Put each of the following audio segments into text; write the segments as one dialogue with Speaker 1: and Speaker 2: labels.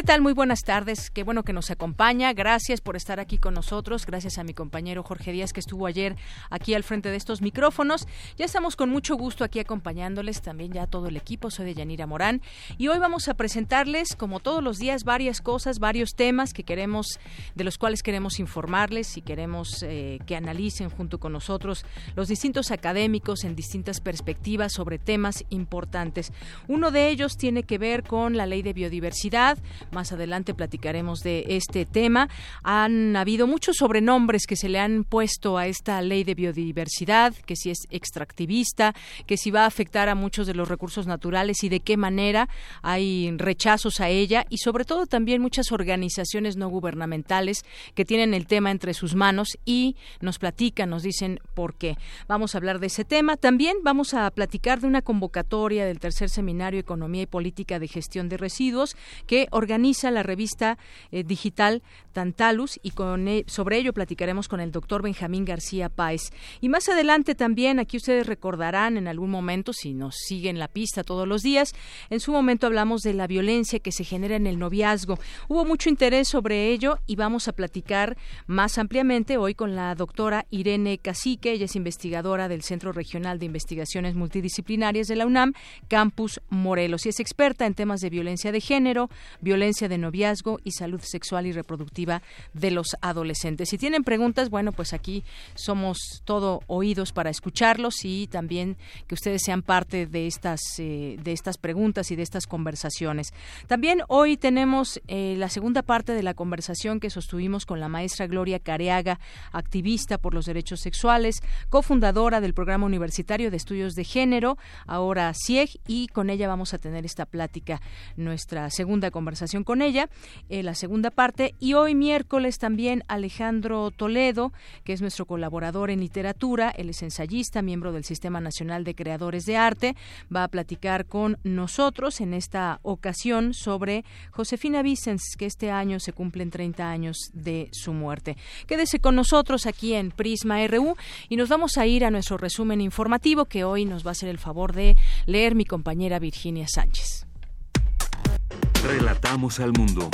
Speaker 1: ¿Qué tal? Muy buenas tardes. Qué bueno que nos acompaña. Gracias por estar aquí con nosotros. Gracias a mi compañero Jorge Díaz que estuvo ayer aquí al frente de estos micrófonos. Ya estamos con mucho gusto aquí acompañándoles también ya todo el equipo. Soy de Yanira Morán y hoy vamos a presentarles como todos los días varias cosas, varios temas que queremos de los cuales queremos informarles y queremos eh, que analicen junto con nosotros los distintos académicos en distintas perspectivas sobre temas importantes. Uno de ellos tiene que ver con la ley de biodiversidad más adelante platicaremos de este tema. Han habido muchos sobrenombres que se le han puesto a esta ley de biodiversidad, que si es extractivista, que si va a afectar a muchos de los recursos naturales y de qué manera. Hay rechazos a ella y sobre todo también muchas organizaciones no gubernamentales que tienen el tema entre sus manos y nos platican, nos dicen por qué. Vamos a hablar de ese tema. También vamos a platicar de una convocatoria del tercer seminario Economía y Política de Gestión de Residuos que organiza la revista eh, digital Tantalus y con e, sobre ello platicaremos con el doctor Benjamín García Páez. Y más adelante también, aquí ustedes recordarán en algún momento, si nos siguen la pista todos los días, en su momento hablamos de la violencia que se genera en el noviazgo. Hubo mucho interés sobre ello y vamos a platicar más ampliamente hoy con la doctora Irene Cacique, ella es investigadora del Centro Regional de Investigaciones Multidisciplinarias de la UNAM, Campus Morelos, y es experta en temas de violencia de género, violencia de noviazgo y salud sexual y reproductiva de los adolescentes. Si tienen preguntas, bueno, pues aquí somos todo oídos para escucharlos y también que ustedes sean parte de estas eh, de estas preguntas y de estas conversaciones. También hoy tenemos eh, la segunda parte de la conversación que sostuvimos con la maestra Gloria Careaga, activista por los derechos sexuales, cofundadora del programa universitario de estudios de género, ahora CIEG, y con ella vamos a tener esta plática, nuestra segunda conversación con ella, eh, la segunda parte. Y hoy miércoles también Alejandro Toledo, que es nuestro colaborador en literatura, él es ensayista, miembro del Sistema Nacional de Creadores de Arte, va a platicar con nosotros en esta ocasión sobre Josefina Vicens, que este año se cumplen 30 años de su muerte. Quédese con nosotros aquí en Prisma RU y nos vamos a ir a nuestro resumen informativo que hoy nos va a hacer el favor de leer mi compañera Virginia Sánchez.
Speaker 2: Relatamos al mundo.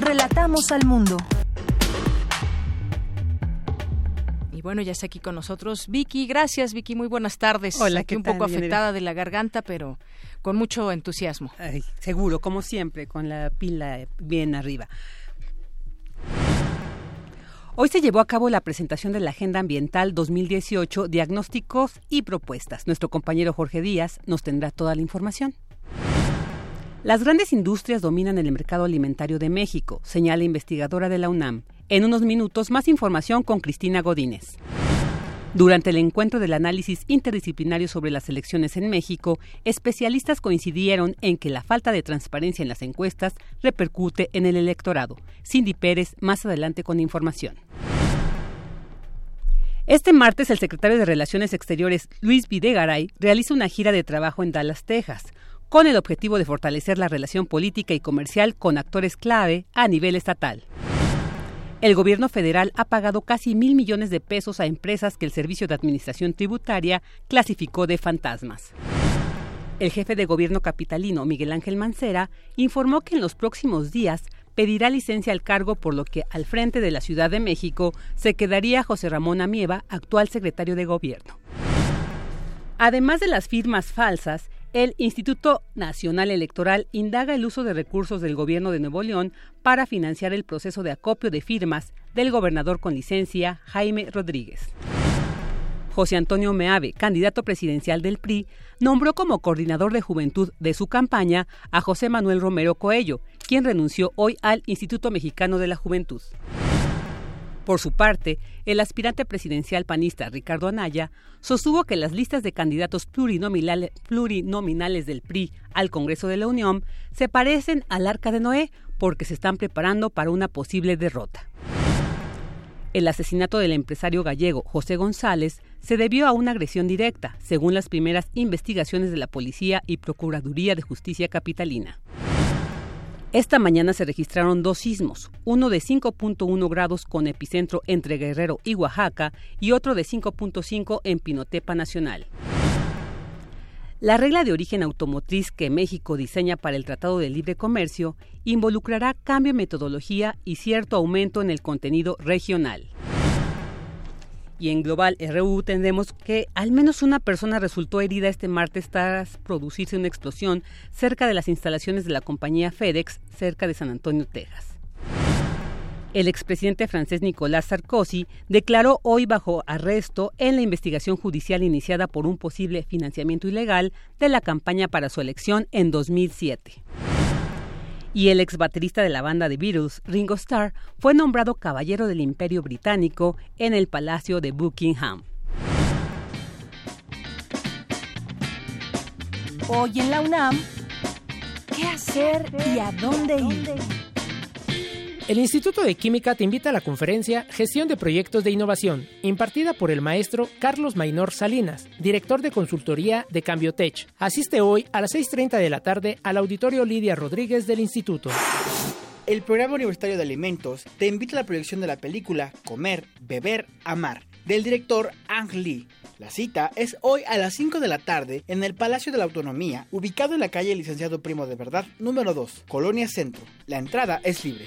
Speaker 3: Relatamos al mundo.
Speaker 1: Y bueno, ya está aquí con nosotros Vicky. Gracias, Vicky. Muy buenas tardes.
Speaker 4: Hola,
Speaker 1: aquí un poco afectada de la garganta, pero con mucho entusiasmo.
Speaker 4: seguro, como siempre, con la pila bien arriba. Hoy se llevó a cabo la presentación de la Agenda Ambiental 2018, Diagnósticos y Propuestas. Nuestro compañero Jorge Díaz nos tendrá toda la información. Las grandes industrias dominan el mercado alimentario de México, señala investigadora de la UNAM. En unos minutos, más información con Cristina Godínez. Durante el encuentro del análisis interdisciplinario sobre las elecciones en México, especialistas coincidieron en que la falta de transparencia en las encuestas repercute en el electorado. Cindy Pérez, más adelante con información. Este martes, el secretario de Relaciones Exteriores, Luis Videgaray, realiza una gira de trabajo en Dallas, Texas con el objetivo de fortalecer la relación política y comercial con actores clave a nivel estatal. El gobierno federal ha pagado casi mil millones de pesos a empresas que el Servicio de Administración Tributaria clasificó de fantasmas. El jefe de gobierno capitalino, Miguel Ángel Mancera, informó que en los próximos días pedirá licencia al cargo, por lo que al frente de la Ciudad de México se quedaría José Ramón Amieva, actual secretario de gobierno. Además de las firmas falsas, el Instituto Nacional Electoral indaga el uso de recursos del gobierno de Nuevo León para financiar el proceso de acopio de firmas del gobernador con licencia Jaime Rodríguez. José Antonio Meave, candidato presidencial del PRI, nombró como coordinador de juventud de su campaña a José Manuel Romero Coello, quien renunció hoy al Instituto Mexicano de la Juventud. Por su parte, el aspirante presidencial panista Ricardo Anaya sostuvo que las listas de candidatos plurinominales, del PRI al Congreso de la Unión se parecen al arca de Noé porque se están preparando para una posible derrota. El asesinato del empresario gallego José González se debió a una agresión directa, según las primeras investigaciones de la Policía y Procuraduría de Justicia Capitalina. Esta mañana se registraron dos sismos, uno de 5.1 grados con epicentro entre Guerrero y Oaxaca y otro de 5.5 en Pinotepa Nacional. La regla de origen automotriz que México diseña para el Tratado de Libre Comercio involucrará cambio en metodología y cierto aumento en el contenido regional. Y en Global RU tendremos que al menos una persona resultó herida este martes tras producirse una explosión cerca de las instalaciones de la compañía FedEx, cerca de San Antonio, Texas el expresidente francés Nicolas Sarkozy declaró hoy bajo arresto en la investigación judicial iniciada por un posible financiamiento ilegal de la campaña para su elección en 2007. Y el ex baterista de la banda de Beatles, Ringo Starr, fue nombrado Caballero del Imperio Británico en el Palacio de Buckingham.
Speaker 3: Hoy en la UNAM, ¿qué hacer y a dónde ir?
Speaker 5: El Instituto de Química te invita a la conferencia Gestión de Proyectos de Innovación, impartida por el maestro Carlos Mainor Salinas, director de consultoría de Cambiotech. Asiste hoy a las 6.30 de la tarde al auditorio Lidia Rodríguez del Instituto.
Speaker 6: El Programa Universitario de Alimentos te invita a la proyección de la película Comer, Beber, Amar, del director Ang Lee. La cita es hoy a las 5 de la tarde en el Palacio de la Autonomía, ubicado en la calle Licenciado Primo de Verdad, número 2, Colonia Centro. La entrada es libre.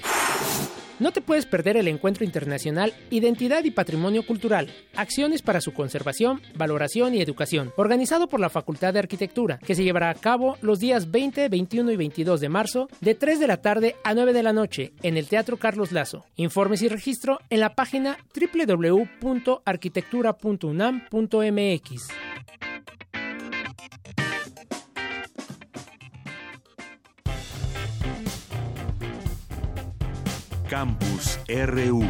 Speaker 5: No te puedes perder el encuentro internacional Identidad y Patrimonio Cultural, acciones para su conservación, valoración y educación, organizado por la Facultad de Arquitectura, que se llevará a cabo los días 20, 21 y 22 de marzo, de 3 de la tarde a 9 de la noche, en el Teatro Carlos Lazo. Informes y registro en la página www.arquitectura.unam.mx.
Speaker 1: Campus RU.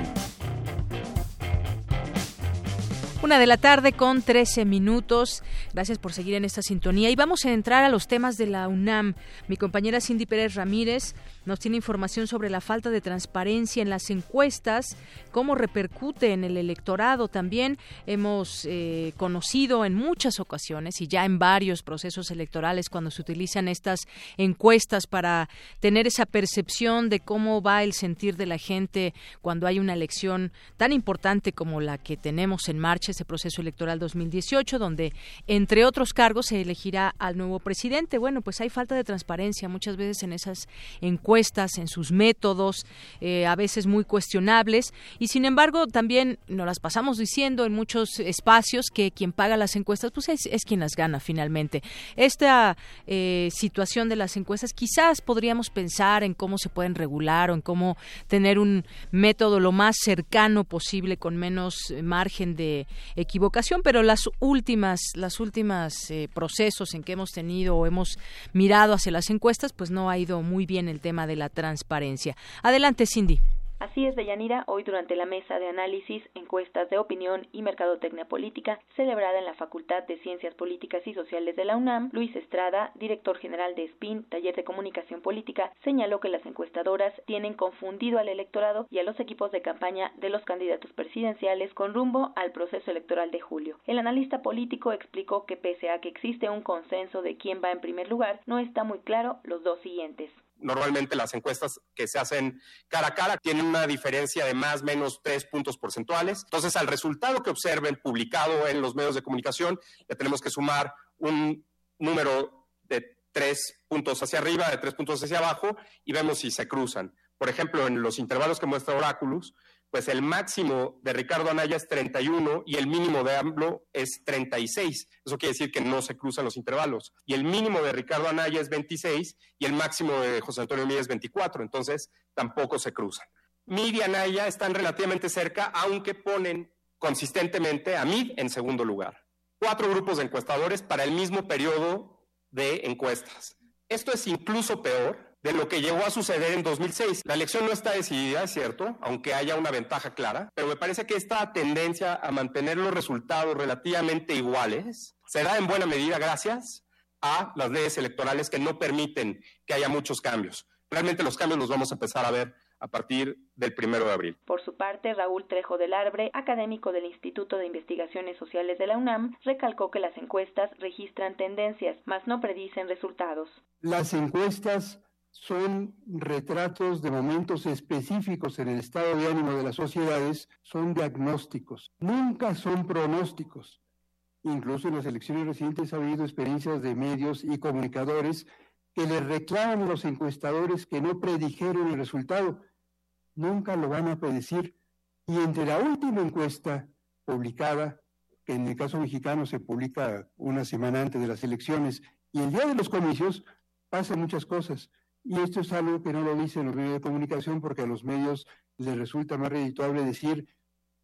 Speaker 1: Una de la tarde con 13 minutos. Gracias por seguir en esta sintonía. Y vamos a entrar a los temas de la UNAM. Mi compañera Cindy Pérez Ramírez nos tiene información sobre la falta de transparencia en las encuestas, cómo repercute en el electorado. También hemos eh, conocido en muchas ocasiones y ya en varios procesos electorales cuando se utilizan estas encuestas para tener esa percepción de cómo va el sentir de la gente cuando hay una elección tan importante como la que tenemos en marcha, ese proceso electoral 2018, donde entre otros cargos se elegirá al nuevo presidente. Bueno, pues hay falta de transparencia muchas veces en esas encuestas en sus métodos, eh, a veces muy cuestionables, y sin embargo también nos las pasamos diciendo en muchos espacios que quien paga las encuestas pues es, quien las gana finalmente. Esta eh, situación de las encuestas quizás podríamos pensar en cómo se pueden regular o en cómo tener un método lo más cercano posible con menos margen de equivocación, pero las últimas, las últimas eh, procesos en que hemos tenido o hemos mirado hacia las encuestas, pues no ha ido muy bien el tema de la transparencia. Adelante, Cindy.
Speaker 7: Así es, Deyanira, hoy durante la mesa de análisis, encuestas de opinión y mercadotecnia política, celebrada en la Facultad de Ciencias Políticas y Sociales de la UNAM, Luis Estrada, director general de SPIN, Taller de Comunicación Política, señaló que las encuestadoras tienen confundido al electorado y a los equipos de campaña de los candidatos presidenciales con rumbo al proceso electoral de julio. El analista político explicó que pese a que existe un consenso de quién va en primer lugar, no está muy claro los dos siguientes
Speaker 8: normalmente las encuestas que se hacen cara a cara tienen una diferencia de más o menos tres puntos porcentuales. Entonces, al resultado que observen publicado en los medios de comunicación, le tenemos que sumar un número de tres puntos hacia arriba, de tres puntos hacia abajo, y vemos si se cruzan. Por ejemplo, en los intervalos que muestra Oráculos, pues el máximo de Ricardo Anaya es 31 y el mínimo de AMLO es 36. Eso quiere decir que no se cruzan los intervalos. Y el mínimo de Ricardo Anaya es 26 y el máximo de José Antonio Mía es 24. Entonces, tampoco se cruzan. Mid y Anaya están relativamente cerca, aunque ponen consistentemente a Mid en segundo lugar. Cuatro grupos de encuestadores para el mismo periodo de encuestas. Esto es incluso peor de lo que llegó a suceder en 2006. La elección no está decidida, es cierto, aunque haya una ventaja clara, pero me parece que esta tendencia a mantener los resultados relativamente iguales se da en buena medida gracias a las leyes electorales que no permiten que haya muchos cambios. Realmente los cambios los vamos a empezar a ver a partir del primero de abril.
Speaker 9: Por su parte, Raúl Trejo del Arbre, académico del Instituto de Investigaciones Sociales de la UNAM, recalcó que las encuestas registran tendencias, mas no predicen resultados.
Speaker 10: Las encuestas son retratos de momentos específicos en el estado de ánimo de las sociedades, son diagnósticos, nunca son pronósticos. Incluso en las elecciones recientes ha habido experiencias de medios y comunicadores que le reclaman a los encuestadores que no predijeron el resultado. Nunca lo van a predecir. Y entre la última encuesta publicada, que en el caso mexicano se publica una semana antes de las elecciones, y el día de los comicios, pasan muchas cosas. Y esto es algo que no lo dicen los medios de comunicación porque a los medios les resulta más redituable decir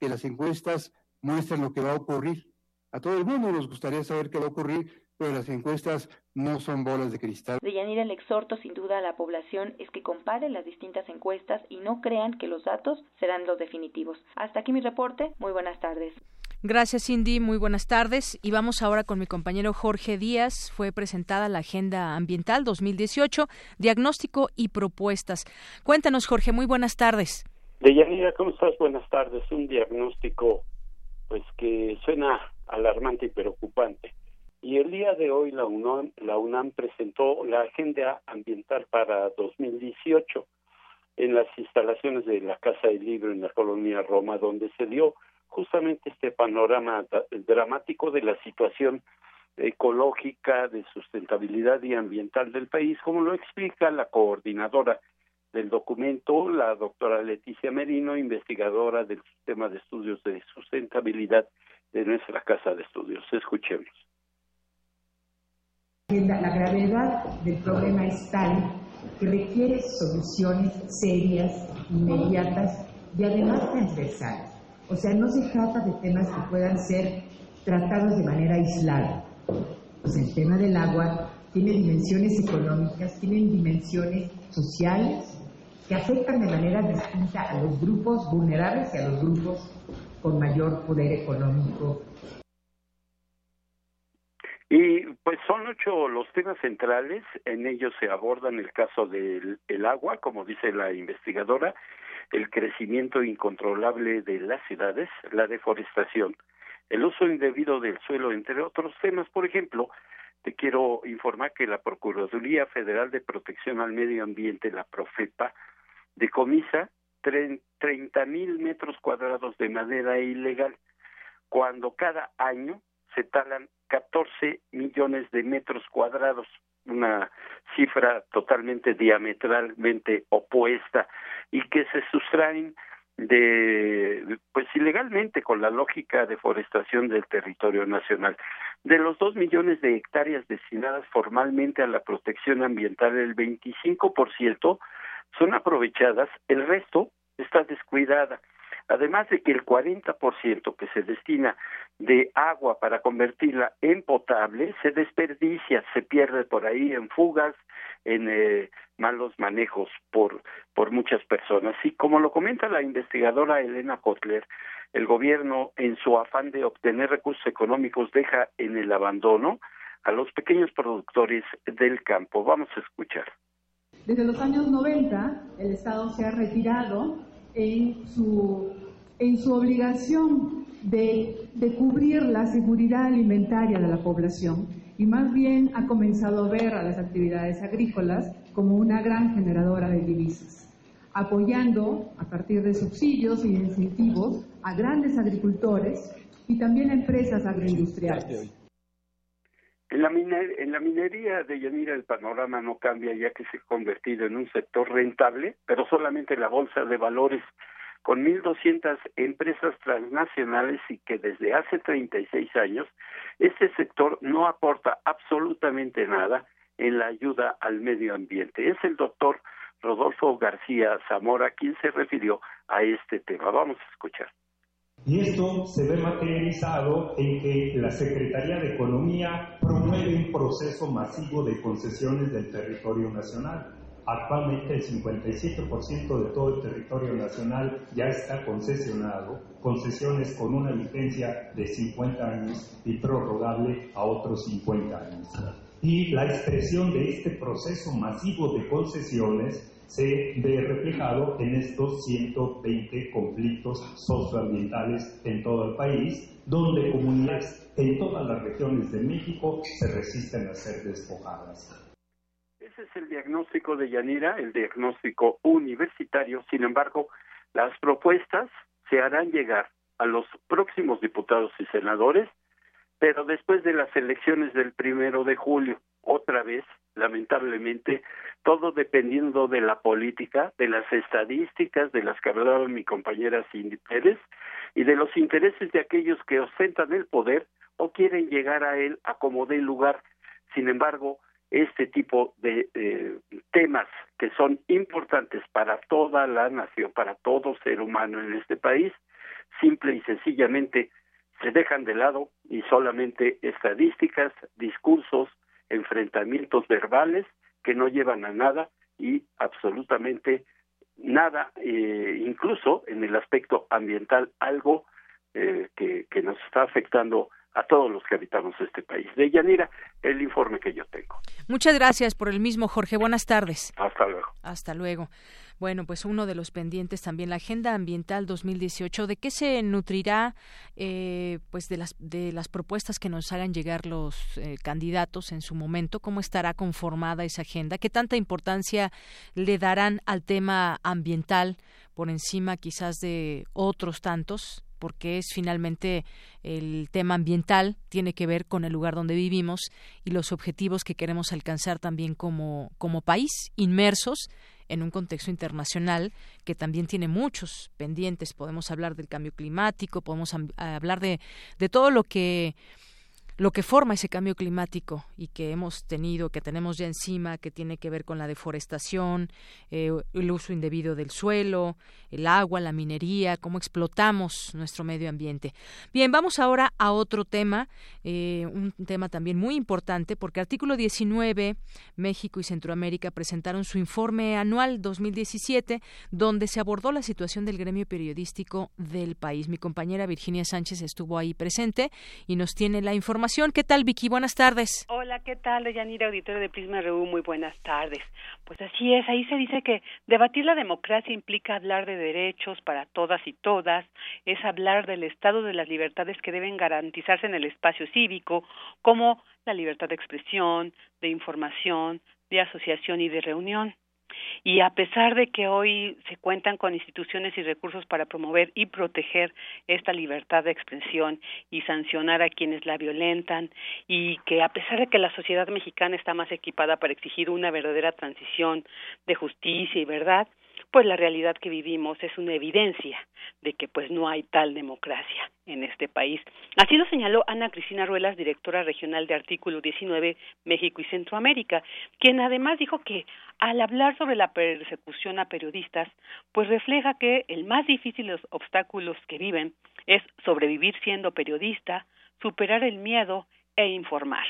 Speaker 10: que las encuestas muestran lo que va a ocurrir. A todo el mundo nos gustaría saber qué va a ocurrir, pero las encuestas no son bolas de cristal.
Speaker 9: De Yanira, el exhorto sin duda a la población es que compare las distintas encuestas y no crean que los datos serán los definitivos. Hasta aquí mi reporte. Muy buenas tardes.
Speaker 1: Gracias, Cindy. Muy buenas tardes. Y vamos ahora con mi compañero Jorge Díaz. Fue presentada la Agenda Ambiental 2018, diagnóstico y propuestas. Cuéntanos, Jorge. Muy buenas tardes.
Speaker 11: Deyanira, ¿cómo estás? Buenas tardes. Un diagnóstico, pues que suena alarmante y preocupante. Y el día de hoy la UNAM, la UNAM presentó la Agenda Ambiental para 2018 en las instalaciones de la Casa del Libro en la colonia Roma, donde se dio justamente este panorama dramático de la situación ecológica, de sustentabilidad y ambiental del país, como lo explica la coordinadora del documento, la doctora Leticia Merino, investigadora del Sistema de Estudios de Sustentabilidad de nuestra Casa de Estudios. Escuchemos.
Speaker 12: La gravedad del problema es tal que requiere soluciones serias, inmediatas y además transversales. O sea, no se trata de temas que puedan ser tratados de manera aislada. El tema del agua tiene dimensiones económicas, tiene dimensiones sociales que afectan de manera distinta a los grupos vulnerables y a los grupos con mayor poder económico.
Speaker 11: Y pues son ocho los temas centrales, en ellos se abordan el caso del agua, como dice la investigadora, el crecimiento incontrolable de las ciudades, la deforestación, el uso indebido del suelo, entre otros temas. Por ejemplo, te quiero informar que la Procuraduría Federal de Protección al Medio Ambiente, la Profepa, decomisa treinta mil metros cuadrados de madera ilegal, cuando cada año se talan 14 millones de metros cuadrados, una cifra totalmente diametralmente opuesta y que se sustraen de pues ilegalmente con la lógica de forestación del territorio nacional. De los dos millones de hectáreas destinadas formalmente a la protección ambiental, el 25% son aprovechadas, el resto está descuidada. Además de que el 40% que se destina de agua para convertirla en potable se desperdicia, se pierde por ahí en fugas, en eh, malos manejos por, por muchas personas. Y como lo comenta la investigadora Elena Kotler, el gobierno, en su afán de obtener recursos económicos, deja en el abandono a los pequeños productores del campo. Vamos a escuchar.
Speaker 12: Desde los años 90, el Estado se ha retirado en su, en su obligación de, de cubrir la seguridad alimentaria de la población y más bien ha comenzado a ver a las actividades agrícolas como una gran generadora de divisas, apoyando a partir de subsidios y incentivos a grandes agricultores y también a empresas agroindustriales.
Speaker 11: En la, en la minería de Yanira el panorama no cambia ya que se ha convertido en un sector rentable, pero solamente la bolsa de valores con 1.200 empresas transnacionales y que desde hace 36 años este sector no aporta absolutamente nada en la ayuda al medio ambiente. Es el doctor Rodolfo García Zamora quien se refirió a este tema. Vamos a escuchar.
Speaker 13: Y esto se ve materializado en que la Secretaría de Economía promueve un proceso masivo de concesiones del territorio nacional. Actualmente el 57% de todo el territorio nacional ya está concesionado, concesiones con una vigencia de 50 años y prorrogable a otros 50 años. Y la expresión de este proceso masivo de concesiones se ve reflejado en estos 120 conflictos socioambientales en todo el país, donde comunidades en todas las regiones de México se resisten a ser despojadas.
Speaker 11: Ese es el diagnóstico de Yanira, el diagnóstico universitario. Sin embargo, las propuestas se harán llegar a los próximos diputados y senadores, pero después de las elecciones del primero de julio, otra vez, lamentablemente, todo dependiendo de la política, de las estadísticas de las que hablaba mi compañera Cindy Pérez y de los intereses de aquellos que ostentan el poder o quieren llegar a él a como dé lugar. Sin embargo, este tipo de eh, temas que son importantes para toda la nación, para todo ser humano en este país, simple y sencillamente se dejan de lado y solamente estadísticas, discursos, enfrentamientos verbales que no llevan a nada y absolutamente nada, eh, incluso en el aspecto ambiental, algo eh, que, que nos está afectando a todos los que habitamos este país. De Yanira, el informe que yo tengo.
Speaker 1: Muchas gracias por el mismo, Jorge. Buenas tardes.
Speaker 11: Hasta luego.
Speaker 1: Hasta luego. Bueno, pues uno de los pendientes también la Agenda Ambiental 2018. ¿De qué se nutrirá, eh, pues de las de las propuestas que nos hagan llegar los eh, candidatos en su momento? ¿Cómo estará conformada esa agenda? ¿Qué tanta importancia le darán al tema ambiental por encima quizás de otros tantos? Porque es finalmente el tema ambiental, tiene que ver con el lugar donde vivimos y los objetivos que queremos alcanzar también como, como país, inmersos en un contexto internacional que también tiene muchos pendientes. Podemos hablar del cambio climático, podemos hablar de, de todo lo que lo que forma ese cambio climático y que hemos tenido, que tenemos ya encima, que tiene que ver con la deforestación, eh, el uso indebido del suelo, el agua, la minería, cómo explotamos nuestro medio ambiente. Bien, vamos ahora a otro tema, eh, un tema también muy importante, porque artículo 19, México y Centroamérica presentaron su informe anual 2017, donde se abordó la situación del gremio periodístico del país. Mi compañera Virginia Sánchez estuvo ahí presente y nos tiene la información ¿Qué tal, Vicky? Buenas tardes.
Speaker 14: Hola, ¿qué tal? Auditorio de Prisma. Muy buenas tardes. Pues así es, ahí se dice que debatir la democracia implica hablar de derechos para todas y todas, es hablar del estado de las libertades que deben garantizarse en el espacio cívico, como la libertad de expresión, de información, de asociación y de reunión. Y a pesar de que hoy se cuentan con instituciones y recursos para promover y proteger esta libertad de expresión y sancionar a quienes la violentan, y que a pesar de que la sociedad mexicana está más equipada para exigir una verdadera transición de justicia y verdad, pues la realidad que vivimos es una evidencia de que pues no hay tal democracia en este país. Así lo señaló Ana Cristina Ruelas, directora regional de Artículo 19 México y Centroamérica, quien además dijo que al hablar sobre la persecución a periodistas, pues refleja que el más difícil de los obstáculos que viven es sobrevivir siendo periodista, superar el miedo e informar.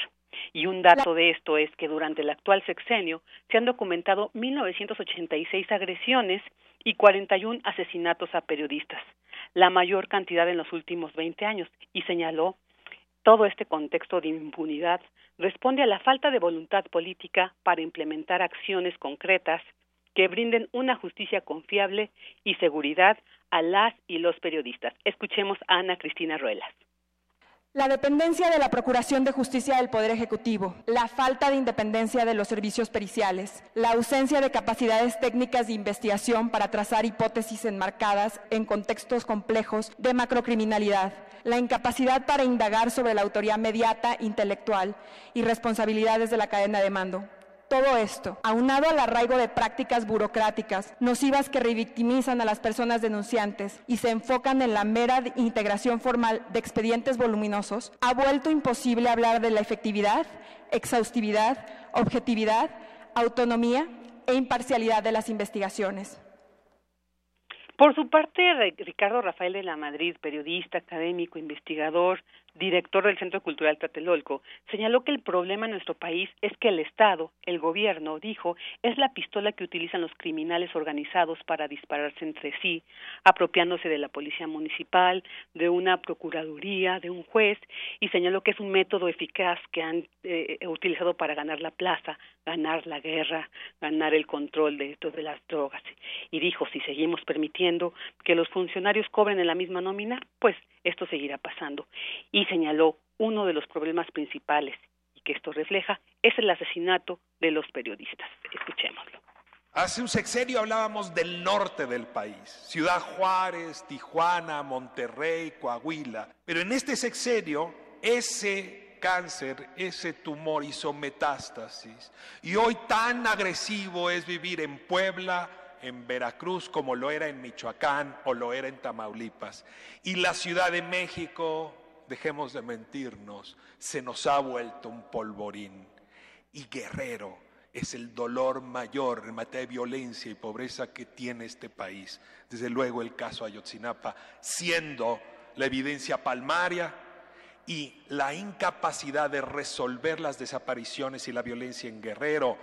Speaker 14: Y un dato de esto es que durante el actual sexenio se han documentado 1986 agresiones y 41 asesinatos a periodistas, la mayor cantidad en los últimos 20 años, y señaló todo este contexto de impunidad responde a la falta de voluntad política para implementar acciones concretas que brinden una justicia confiable y seguridad a las y los periodistas. Escuchemos a Ana Cristina Ruelas.
Speaker 15: La dependencia de la Procuración de Justicia del Poder Ejecutivo, la falta de independencia de los servicios periciales, la ausencia de capacidades técnicas de investigación para trazar hipótesis enmarcadas en contextos complejos de macrocriminalidad, la incapacidad para indagar sobre la autoría mediata, intelectual y responsabilidades de la cadena de mando, todo esto, aunado al arraigo de prácticas burocráticas nocivas que revictimizan a las personas denunciantes y se enfocan en la mera integración formal de expedientes voluminosos, ha vuelto imposible hablar de la efectividad, exhaustividad, objetividad, autonomía e imparcialidad de las investigaciones.
Speaker 14: Por su parte, Ricardo Rafael de la Madrid, periodista, académico, investigador director del Centro Cultural Tlatelolco, señaló que el problema en nuestro país es que el Estado, el gobierno, dijo, es la pistola que utilizan los criminales organizados para dispararse entre sí, apropiándose de la policía municipal, de una procuraduría, de un juez, y señaló que es un método eficaz que han eh, utilizado para ganar la plaza, ganar la guerra, ganar el control de, de las drogas. Y dijo, si seguimos permitiendo que los funcionarios cobren en la misma nómina, pues esto seguirá pasando. Y señaló uno de los problemas principales y que esto refleja es el asesinato de los periodistas. Escuchémoslo.
Speaker 16: Hace un sexenio hablábamos del norte del país, Ciudad Juárez, Tijuana, Monterrey, Coahuila, pero en este sexenio ese cáncer, ese tumor hizo metástasis y hoy tan agresivo es vivir en Puebla, en Veracruz como lo era en Michoacán o lo era en Tamaulipas. Y la Ciudad de México, dejemos de mentirnos, se nos ha vuelto un polvorín. Y Guerrero es el dolor mayor en materia de violencia y pobreza que tiene este país. Desde luego el caso Ayotzinapa, siendo la evidencia palmaria y la incapacidad de resolver las desapariciones y la violencia en Guerrero,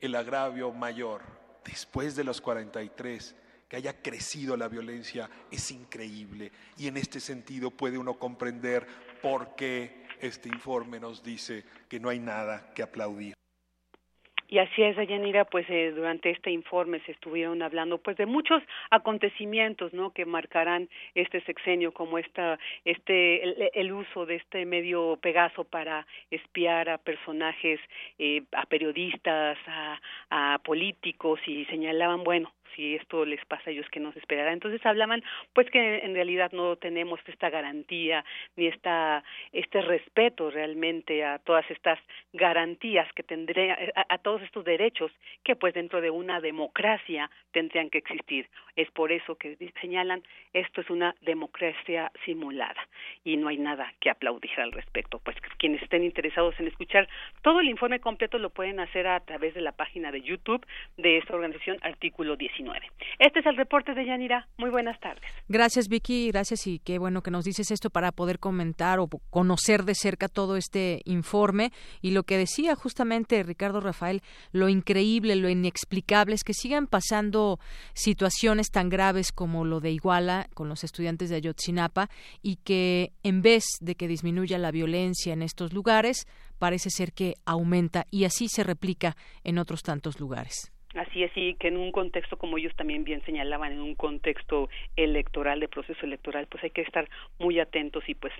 Speaker 16: el agravio mayor después de los 43, que haya crecido la violencia es increíble. Y en este sentido puede uno comprender por qué este informe nos dice que no hay nada que aplaudir.
Speaker 14: Y así es, Dayanira, pues eh, durante este informe se estuvieron hablando pues de muchos acontecimientos, ¿no? Que marcarán este sexenio, como esta, este, el, uso de este medio Pegaso para espiar a personajes, eh, a periodistas, a, a políticos y señalaban, bueno, si esto les pasa a ellos que nos esperará. Entonces hablaban pues que en realidad no tenemos esta garantía ni esta este respeto realmente a todas estas garantías que tendría a, todos estos derechos que pues dentro de una democracia tendrían que existir. Es por eso que señalan esto es una democracia simulada y no hay nada que aplaudir al respecto. Pues quienes estén interesados en escuchar todo el informe completo lo pueden hacer a través de la página de YouTube de esta organización Artículo 19. Este es el reporte de Yanira. Muy buenas tardes.
Speaker 1: Gracias, Vicky. Gracias y qué bueno que nos dices esto para poder comentar o conocer de cerca todo este informe. Y lo que decía justamente Ricardo Rafael, lo increíble, lo inexplicable es que sigan pasando situaciones tan graves como lo de Iguala con los estudiantes de Ayotzinapa y que en vez de que disminuya la violencia en estos lugares, parece ser que aumenta y así se replica en otros tantos lugares.
Speaker 14: Así es, y que en un contexto, como ellos también bien señalaban, en un contexto electoral, de proceso electoral, pues hay que estar muy atentos y pues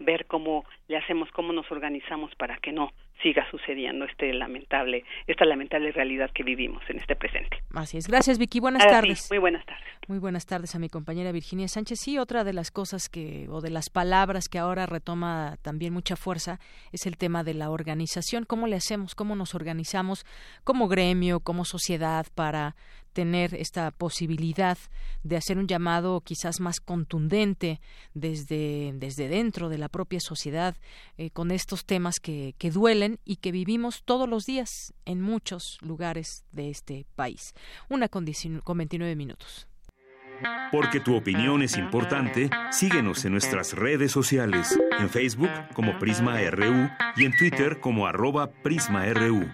Speaker 14: ver cómo le hacemos, cómo nos organizamos para que no siga sucediendo este lamentable, esta lamentable realidad que vivimos en este presente.
Speaker 1: Así es. Gracias, Vicky. Buenas tardes.
Speaker 14: muy buenas tardes.
Speaker 1: Muy buenas tardes a mi compañera Virginia Sánchez. Sí, otra de las cosas que, o de las palabras que ahora retoma también mucha fuerza es el tema de la organización. ¿Cómo le hacemos? ¿Cómo nos organizamos como gremio, como sociedad para tener esta posibilidad de hacer un llamado quizás más contundente desde, desde dentro de la propia sociedad eh, con estos temas que, que duelen y que vivimos todos los días en muchos lugares de este país. Una con, con 29 minutos.
Speaker 17: Porque tu opinión es importante, síguenos en nuestras redes sociales, en Facebook como Prisma RU y en Twitter como arroba PrismaRU.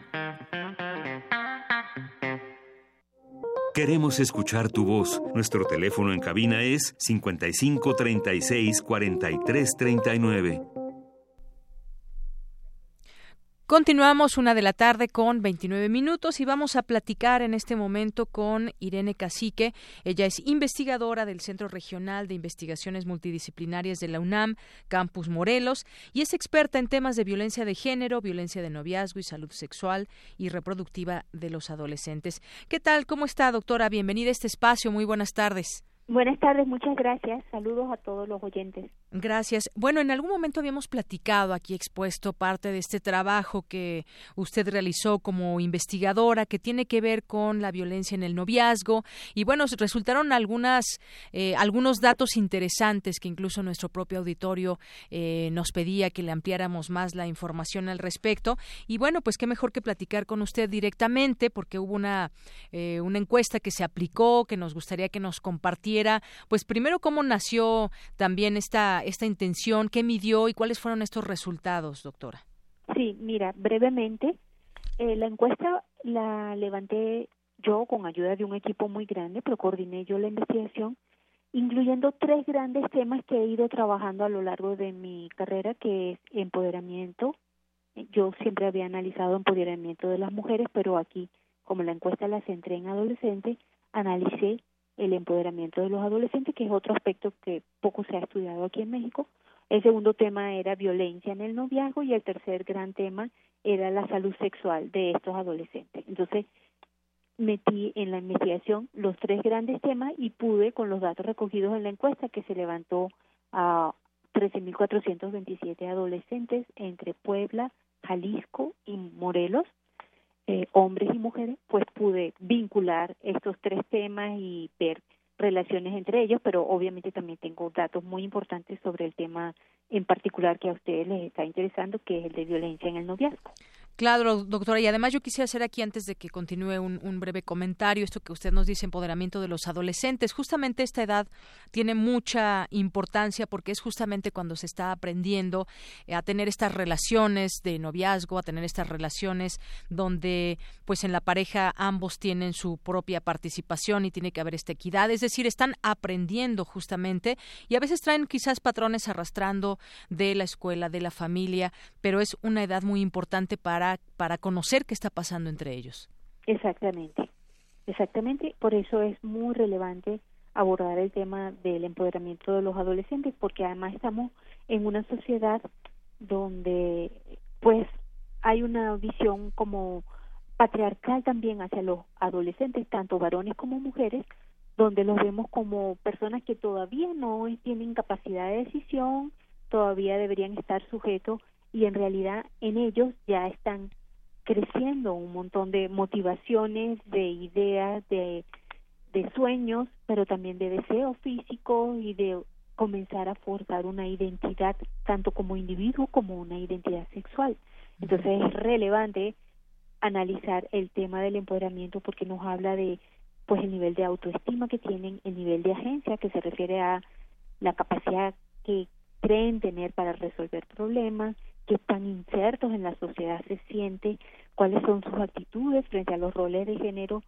Speaker 17: Queremos escuchar tu voz. Nuestro teléfono en cabina es 55 36 43 39.
Speaker 1: Continuamos una de la tarde con 29 minutos y vamos a platicar en este momento con Irene Cacique. Ella es investigadora del Centro Regional de Investigaciones Multidisciplinarias de la UNAM, Campus Morelos, y es experta en temas de violencia de género, violencia de noviazgo y salud sexual y reproductiva de los adolescentes. ¿Qué tal? ¿Cómo está, doctora? Bienvenida a este espacio. Muy buenas tardes.
Speaker 18: Buenas tardes, muchas gracias. Saludos a todos los oyentes.
Speaker 1: Gracias. Bueno, en algún momento habíamos platicado aquí expuesto parte de este trabajo que usted realizó como investigadora que tiene que ver con la violencia en el noviazgo y bueno, resultaron algunas eh, algunos datos interesantes que incluso nuestro propio auditorio eh, nos pedía que le ampliáramos más la información al respecto y bueno, pues qué mejor que platicar con usted directamente porque hubo una eh, una encuesta que se aplicó que nos gustaría que nos compartiera pues primero cómo nació también esta, esta intención, qué midió y cuáles fueron estos resultados, doctora.
Speaker 18: Sí, mira, brevemente, eh, la encuesta la levanté yo con ayuda de un equipo muy grande, pero coordiné yo la investigación, incluyendo tres grandes temas que he ido trabajando a lo largo de mi carrera, que es empoderamiento. Yo siempre había analizado empoderamiento de las mujeres, pero aquí, como la encuesta la centré en adolescentes, analicé el empoderamiento de los adolescentes, que es otro aspecto que poco se ha estudiado aquí en México. El segundo tema era violencia en el noviazgo y el tercer gran tema era la salud sexual de estos adolescentes. Entonces, metí en la investigación los tres grandes temas y pude, con los datos recogidos en la encuesta que se levantó a 13.427 adolescentes entre Puebla, Jalisco y Morelos, eh, hombres y mujeres, pues pude vincular estos tres temas y ver relaciones entre ellos, pero obviamente también tengo datos muy importantes sobre el tema en particular que a ustedes les está interesando, que es el de violencia en el noviazgo.
Speaker 1: Claro, doctora. Y además yo quisiera hacer aquí, antes de que continúe, un, breve comentario, esto que usted nos dice, empoderamiento de los adolescentes. Justamente esta edad tiene mucha importancia porque es justamente cuando se está aprendiendo eh, a tener estas relaciones de noviazgo, a tener estas relaciones donde, pues en la pareja ambos tienen su propia participación y tiene que haber esta equidad. Es decir, están aprendiendo justamente y a veces traen quizás patrones arrastrando de la escuela, de la familia, pero es una edad muy importante para para, conocer qué está pasando entre ellos.
Speaker 18: Exactamente, exactamente. Por eso es muy relevante abordar el tema del empoderamiento de los adolescentes, porque además estamos en una sociedad donde pues hay una visión como patriarcal también hacia los adolescentes, tanto varones como mujeres, donde los vemos como personas que todavía no tienen capacidad de decisión, todavía deberían estar sujetos y en realidad en ellos ya están creciendo un montón de motivaciones, de ideas, de, de sueños, pero también de deseo físico y de comenzar a forzar una identidad tanto como individuo como una identidad sexual. Entonces es relevante analizar el tema del empoderamiento porque nos habla de pues el nivel de autoestima que tienen, el nivel de agencia que se refiere a la capacidad que creen tener para resolver problemas, qué tan insertos en la sociedad se siente, cuáles son sus actitudes frente a los roles de género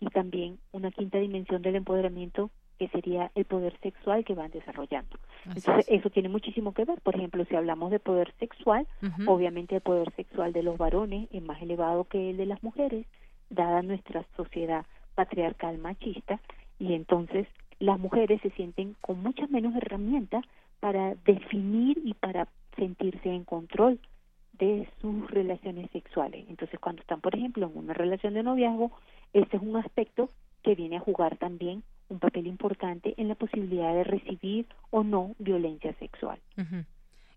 Speaker 18: y también una quinta dimensión del empoderamiento que sería el poder sexual que van desarrollando. Entonces, eso tiene muchísimo que ver. Por ejemplo, si hablamos de poder sexual, obviamente el poder sexual de los varones es más elevado que el de las mujeres, dada nuestra sociedad patriarcal machista, y entonces las mujeres se sienten con muchas menos herramientas para definir y para sentirse en control de sus relaciones sexuales. Entonces, cuando están, por ejemplo, en una relación de noviazgo, este es un aspecto que viene a jugar también un papel importante en la posibilidad de recibir o no violencia sexual.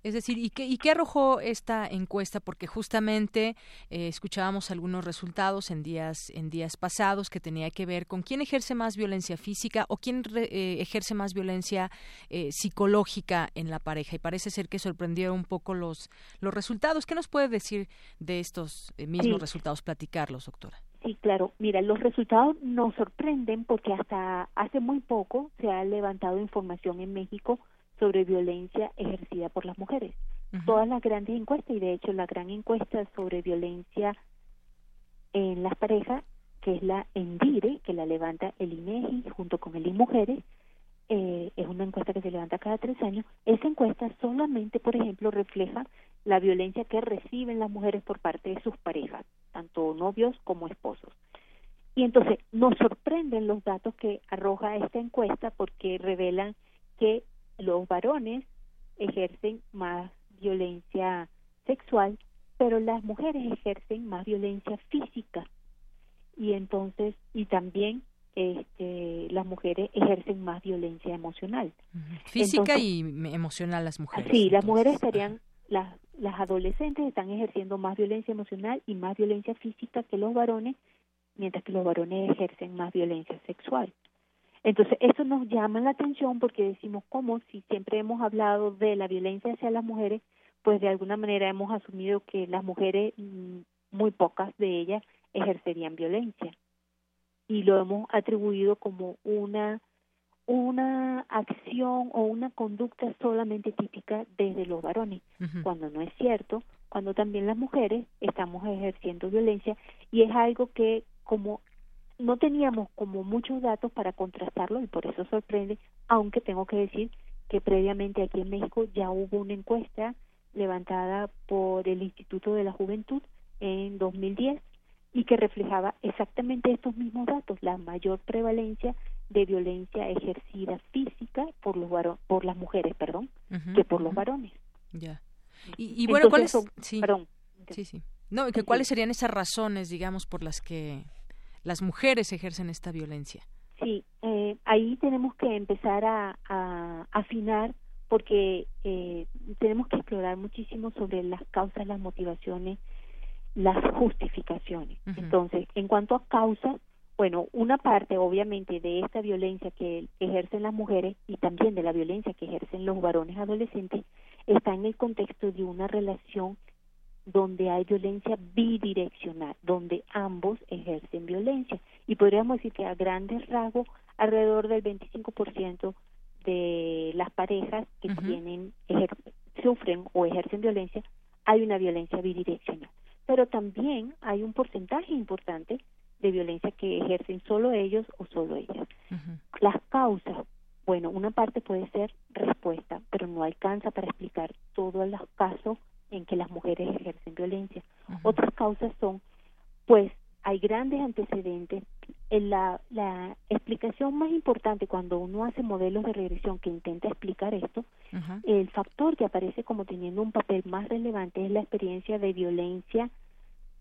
Speaker 1: Es decir, ¿y qué, ¿y qué arrojó esta encuesta? Porque justamente eh, escuchábamos algunos resultados en días, en días pasados que tenía que ver con quién ejerce más violencia física o quién eh, ejerce más violencia eh, psicológica en la pareja. Y parece ser que sorprendieron un poco los, los resultados. ¿Qué nos puede decir de estos mismos resultados? Platicarlos, doctora.
Speaker 18: Sí, claro. Mira, los resultados nos sorprenden porque hasta hace muy poco se ha levantado información en México sobre violencia ejercida por las mujeres. Todas las grandes encuestas, y de hecho la gran encuesta sobre violencia en las parejas, que es la ENDIRE, que la levanta el INEGI junto con el INMujeres, eh, es una encuesta que se levanta cada tres años. Esa encuesta solamente, por ejemplo, refleja la violencia que reciben las mujeres por parte de sus parejas, tanto novios como esposos. Y entonces nos sorprenden los datos que arroja esta encuesta porque revelan que los varones ejercen más violencia sexual, pero las mujeres ejercen más violencia física. Y entonces, y también este, las mujeres ejercen más violencia emocional.
Speaker 1: Física y emocional las mujeres.
Speaker 18: Sí, las mujeres serían, las, las adolescentes están ejerciendo más violencia emocional y más violencia física que los varones, mientras que los varones ejercen más violencia sexual. Entonces, eso nos llama la atención porque decimos, ¿cómo? Si siempre hemos hablado de la violencia hacia las mujeres, pues de alguna manera hemos asumido que las mujeres, mm, muy pocas de ellas, ejercerían violencia. Y lo hemos atribuido como una una acción o una conducta solamente típica desde los varones, cuando no es cierto, cuando también las mujeres estamos ejerciendo violencia y es algo que como no teníamos como muchos datos para contrastarlo y por eso sorprende, aunque tengo que decir que previamente aquí en México ya hubo una encuesta levantada por el Instituto de la Juventud en 2010 y que reflejaba exactamente estos mismos datos, la mayor prevalencia de violencia ejercida física por los por las mujeres, perdón, que por los varones.
Speaker 1: Ya. Y, bueno, ¿cuáles sí. Sí, sí. No, que cuáles serían esas razones, digamos, por las que las mujeres ejercen esta violencia?
Speaker 18: Sí, eh, ahí tenemos que empezar a, a afinar porque eh, tenemos que explorar muchísimo sobre las causas, las motivaciones, las justificaciones. Entonces, en cuanto a causas, bueno, una parte obviamente de esta violencia que ejercen las mujeres y también de la violencia que ejercen los varones adolescentes está en el contexto de una relación donde hay violencia bidireccional, donde ambos ejercen violencia. Y podríamos decir que a grandes rasgos, alrededor del 25% de las parejas que tienen, sufren o ejercen violencia, hay una violencia bidireccional. Pero también hay un porcentaje importante de violencia que ejercen solo ellos o solo ellas. Las causas, bueno, una parte puede ser respuesta, pero no alcanza para explicar todos los casos en que las mujeres ejercen violencia. Otras causas son, pues, hay grandes antecedentes. En la, la explicación más importante cuando uno hace modelos de regresión que intenta explicar esto, el factor que aparece como teniendo un papel más relevante es la experiencia de violencia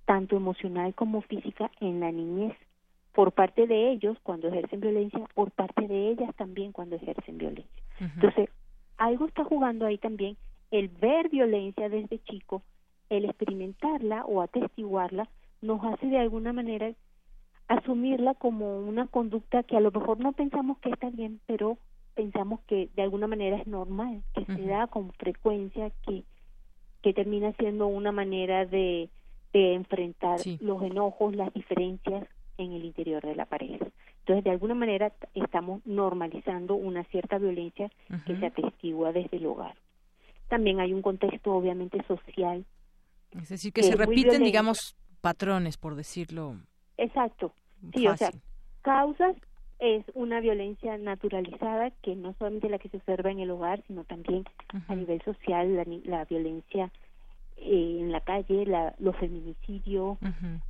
Speaker 18: tanto emocional como física en la niñez por parte de ellos cuando ejercen violencia, por parte de ellas también cuando ejercen violencia. Entonces, algo está jugando ahí también el ver violencia desde chico, el experimentarla o atestiguarla, nos hace de alguna manera asumirla como una conducta que a lo mejor no pensamos que está bien, pero pensamos que de alguna manera es normal, que se da con frecuencia, que, que termina siendo una manera de, de enfrentar los enojos, las diferencias en el interior de la pareja. Entonces, de alguna manera estamos normalizando una cierta violencia que se atestigua desde el hogar también hay un contexto obviamente social.
Speaker 1: Es decir, que, se repiten, digamos, patrones, por decirlo.
Speaker 18: Exacto. Sí, o sea, causas es una violencia naturalizada que no solamente la que se observa en el hogar, sino también a nivel social, la, violencia eh, en la calle, la, los feminicidios.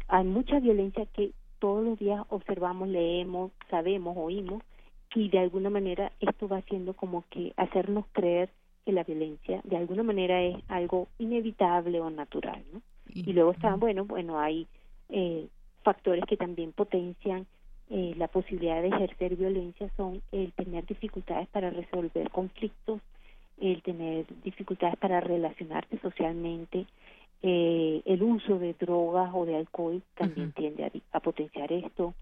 Speaker 18: Hay mucha violencia que todos los días observamos, leemos, sabemos, oímos, y de alguna manera esto va haciendo como que hacernos creer que la violencia de alguna manera es algo inevitable o natural, ¿no? Y, luego está, bueno, bueno, hay eh, factores que también potencian eh, la posibilidad de ejercer violencia son el tener dificultades para resolver conflictos, el tener dificultades para relacionarse socialmente, eh, el uso de drogas o de alcohol también tiende a, a, potenciar esto.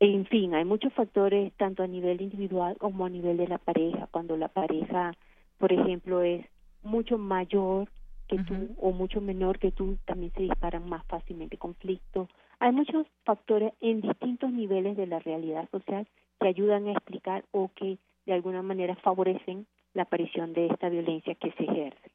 Speaker 18: En fin, hay muchos factores tanto a nivel individual como a nivel de la pareja. Cuando la pareja por ejemplo, es mucho mayor que tú o mucho menor que tú, también se disparan más fácilmente conflictos. Hay muchos factores en distintos niveles de la realidad social que ayudan a explicar o que de alguna manera favorecen la aparición de esta violencia que se ejerce.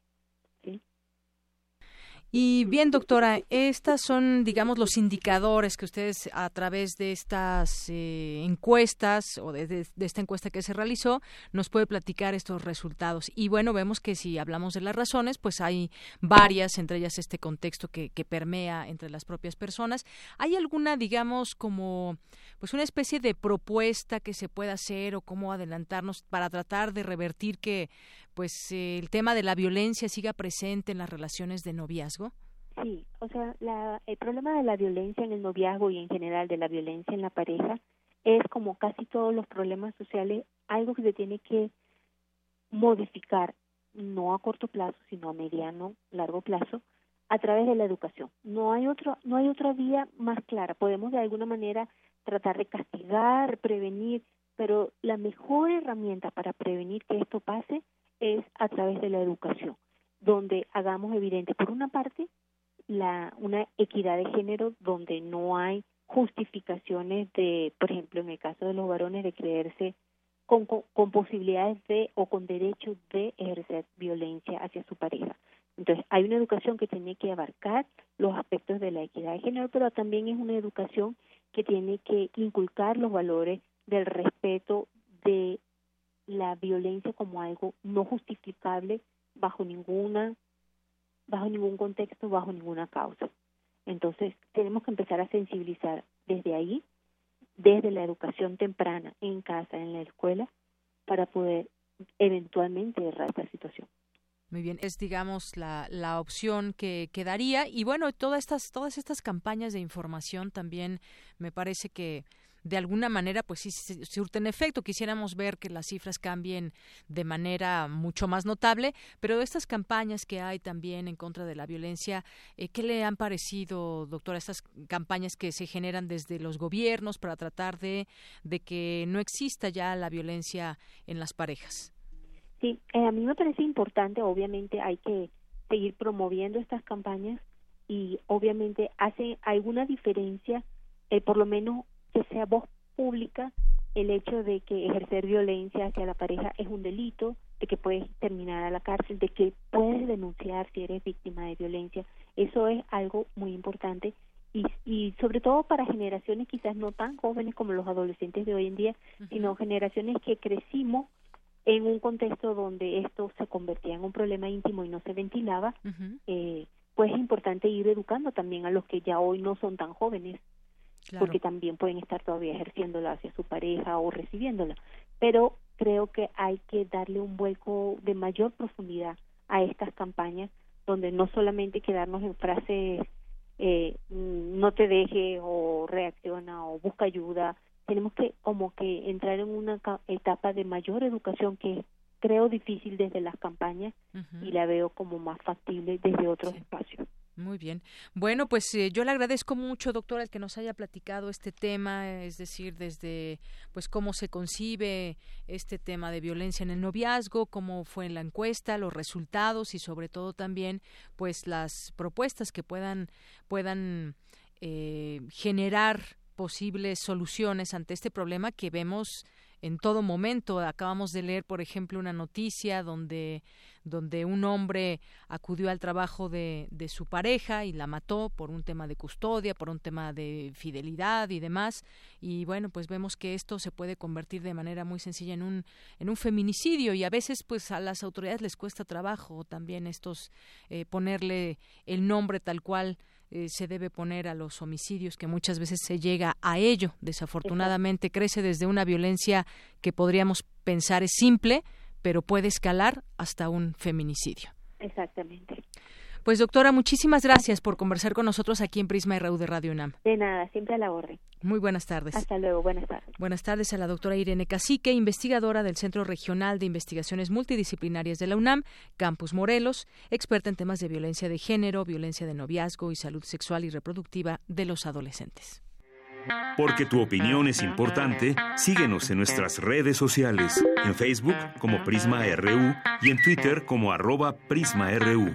Speaker 1: Y bien, doctora, estas son, digamos, los indicadores que ustedes a través de estas eh, encuestas o de, esta encuesta que se realizó nos puede platicar estos resultados. Y bueno, vemos que si hablamos de las razones, pues hay varias, entre ellas este contexto que, que permea entre las propias personas. ¿Hay alguna, digamos, como pues una especie de propuesta que se pueda hacer o cómo adelantarnos para tratar de revertir que pues eh, el tema de la violencia siga presente en las relaciones de noviazgo?
Speaker 18: Sí, o sea, el problema de la violencia en el noviazgo y en general de la violencia en la pareja es como casi todos los problemas sociales, algo que se tiene que modificar, no a corto plazo, sino a mediano, largo plazo, a través de la educación. No hay otro, no hay otra vía más clara. Podemos de alguna manera tratar de castigar, prevenir, pero la mejor herramienta para prevenir que esto pase es a través de la educación, donde hagamos evidente, por una parte, la, una equidad de género donde no hay justificaciones de, por ejemplo, en el caso de los varones, de creerse con, con, posibilidades de o con derecho de ejercer violencia hacia su pareja. Entonces, hay una educación que tiene que abarcar los aspectos de la equidad de género, pero también es una educación que tiene que inculcar los valores del respeto de la violencia como algo no justificable bajo ninguna bajo ningún contexto, bajo ninguna causa. Entonces, tenemos que empezar a sensibilizar desde ahí, desde la educación temprana, en casa, en la escuela, para poder eventualmente errar esta situación.
Speaker 1: Muy bien, es digamos la, la opción que quedaría y bueno, todas estas todas estas campañas de información también me parece que de alguna manera pues sí surten efecto. Quisiéramos ver que las cifras cambien de manera mucho más notable, pero estas campañas que hay también en contra de la violencia, eh, ¿qué le han parecido, doctora, estas campañas que se generan desde los gobiernos para tratar de, de que no exista ya la violencia en las parejas?
Speaker 18: Sí, eh, a mí me parece importante, obviamente hay que seguir promoviendo estas campañas y obviamente hace alguna diferencia, eh, por lo menos que sea voz pública el hecho de que ejercer violencia hacia la pareja es un delito, de que puedes terminar a la cárcel, de que puedes denunciar si eres víctima de violencia. Eso es algo muy importante. Y, y sobre todo para generaciones quizás no tan jóvenes como los adolescentes de hoy en día, sino generaciones que crecimos en un contexto donde esto se convertía en un problema íntimo y no se ventilaba, eh, pues es importante ir educando también a los que ya hoy no son tan jóvenes porque también pueden estar todavía ejerciéndola hacia su pareja o recibiéndola. Pero creo que hay que darle un vuelco de mayor profundidad a estas campañas, donde no solamente quedarnos en frases eh, no te deje o reacciona o busca ayuda, tenemos que como que entrar en una etapa de mayor educación que creo difícil desde las campañas y la veo como más factible desde otros espacios.
Speaker 1: Muy bien. Bueno, pues eh, yo le agradezco mucho, doctora, el que nos haya platicado este tema, es decir, desde pues cómo se concibe este tema de violencia en el noviazgo, cómo fue en la encuesta, los resultados y sobre todo también pues las propuestas que puedan puedan eh, generar posibles soluciones ante este problema que vemos en todo momento. Acabamos de leer, por ejemplo, una noticia donde, donde un hombre acudió al trabajo de, de su pareja y la mató por un tema de custodia, por un tema de fidelidad y demás. Y bueno, pues vemos que esto se puede convertir de manera muy sencilla en un, en un feminicidio y a veces pues a las autoridades les cuesta trabajo también estos eh, ponerle el nombre tal cual eh, se debe poner a los homicidios, que muchas veces se llega a ello. Desafortunadamente crece desde una violencia que podríamos pensar es simple, pero puede escalar hasta un feminicidio.
Speaker 18: Exactamente.
Speaker 1: Pues doctora, muchísimas gracias por conversar con nosotros aquí en Prisma RU de Radio UNAM.
Speaker 18: De nada, siempre a la orden.
Speaker 1: Muy buenas tardes.
Speaker 18: Hasta luego, buenas tardes.
Speaker 1: Buenas tardes a la doctora Irene Cacique, investigadora del Centro Regional de Investigaciones Multidisciplinarias de la UNAM, Campus Morelos, experta en temas de violencia de género, violencia de noviazgo y salud sexual y reproductiva de los adolescentes.
Speaker 17: Porque tu opinión es importante, síguenos en nuestras redes sociales, en Facebook como Prisma RU y en Twitter como arroba PrismaRU.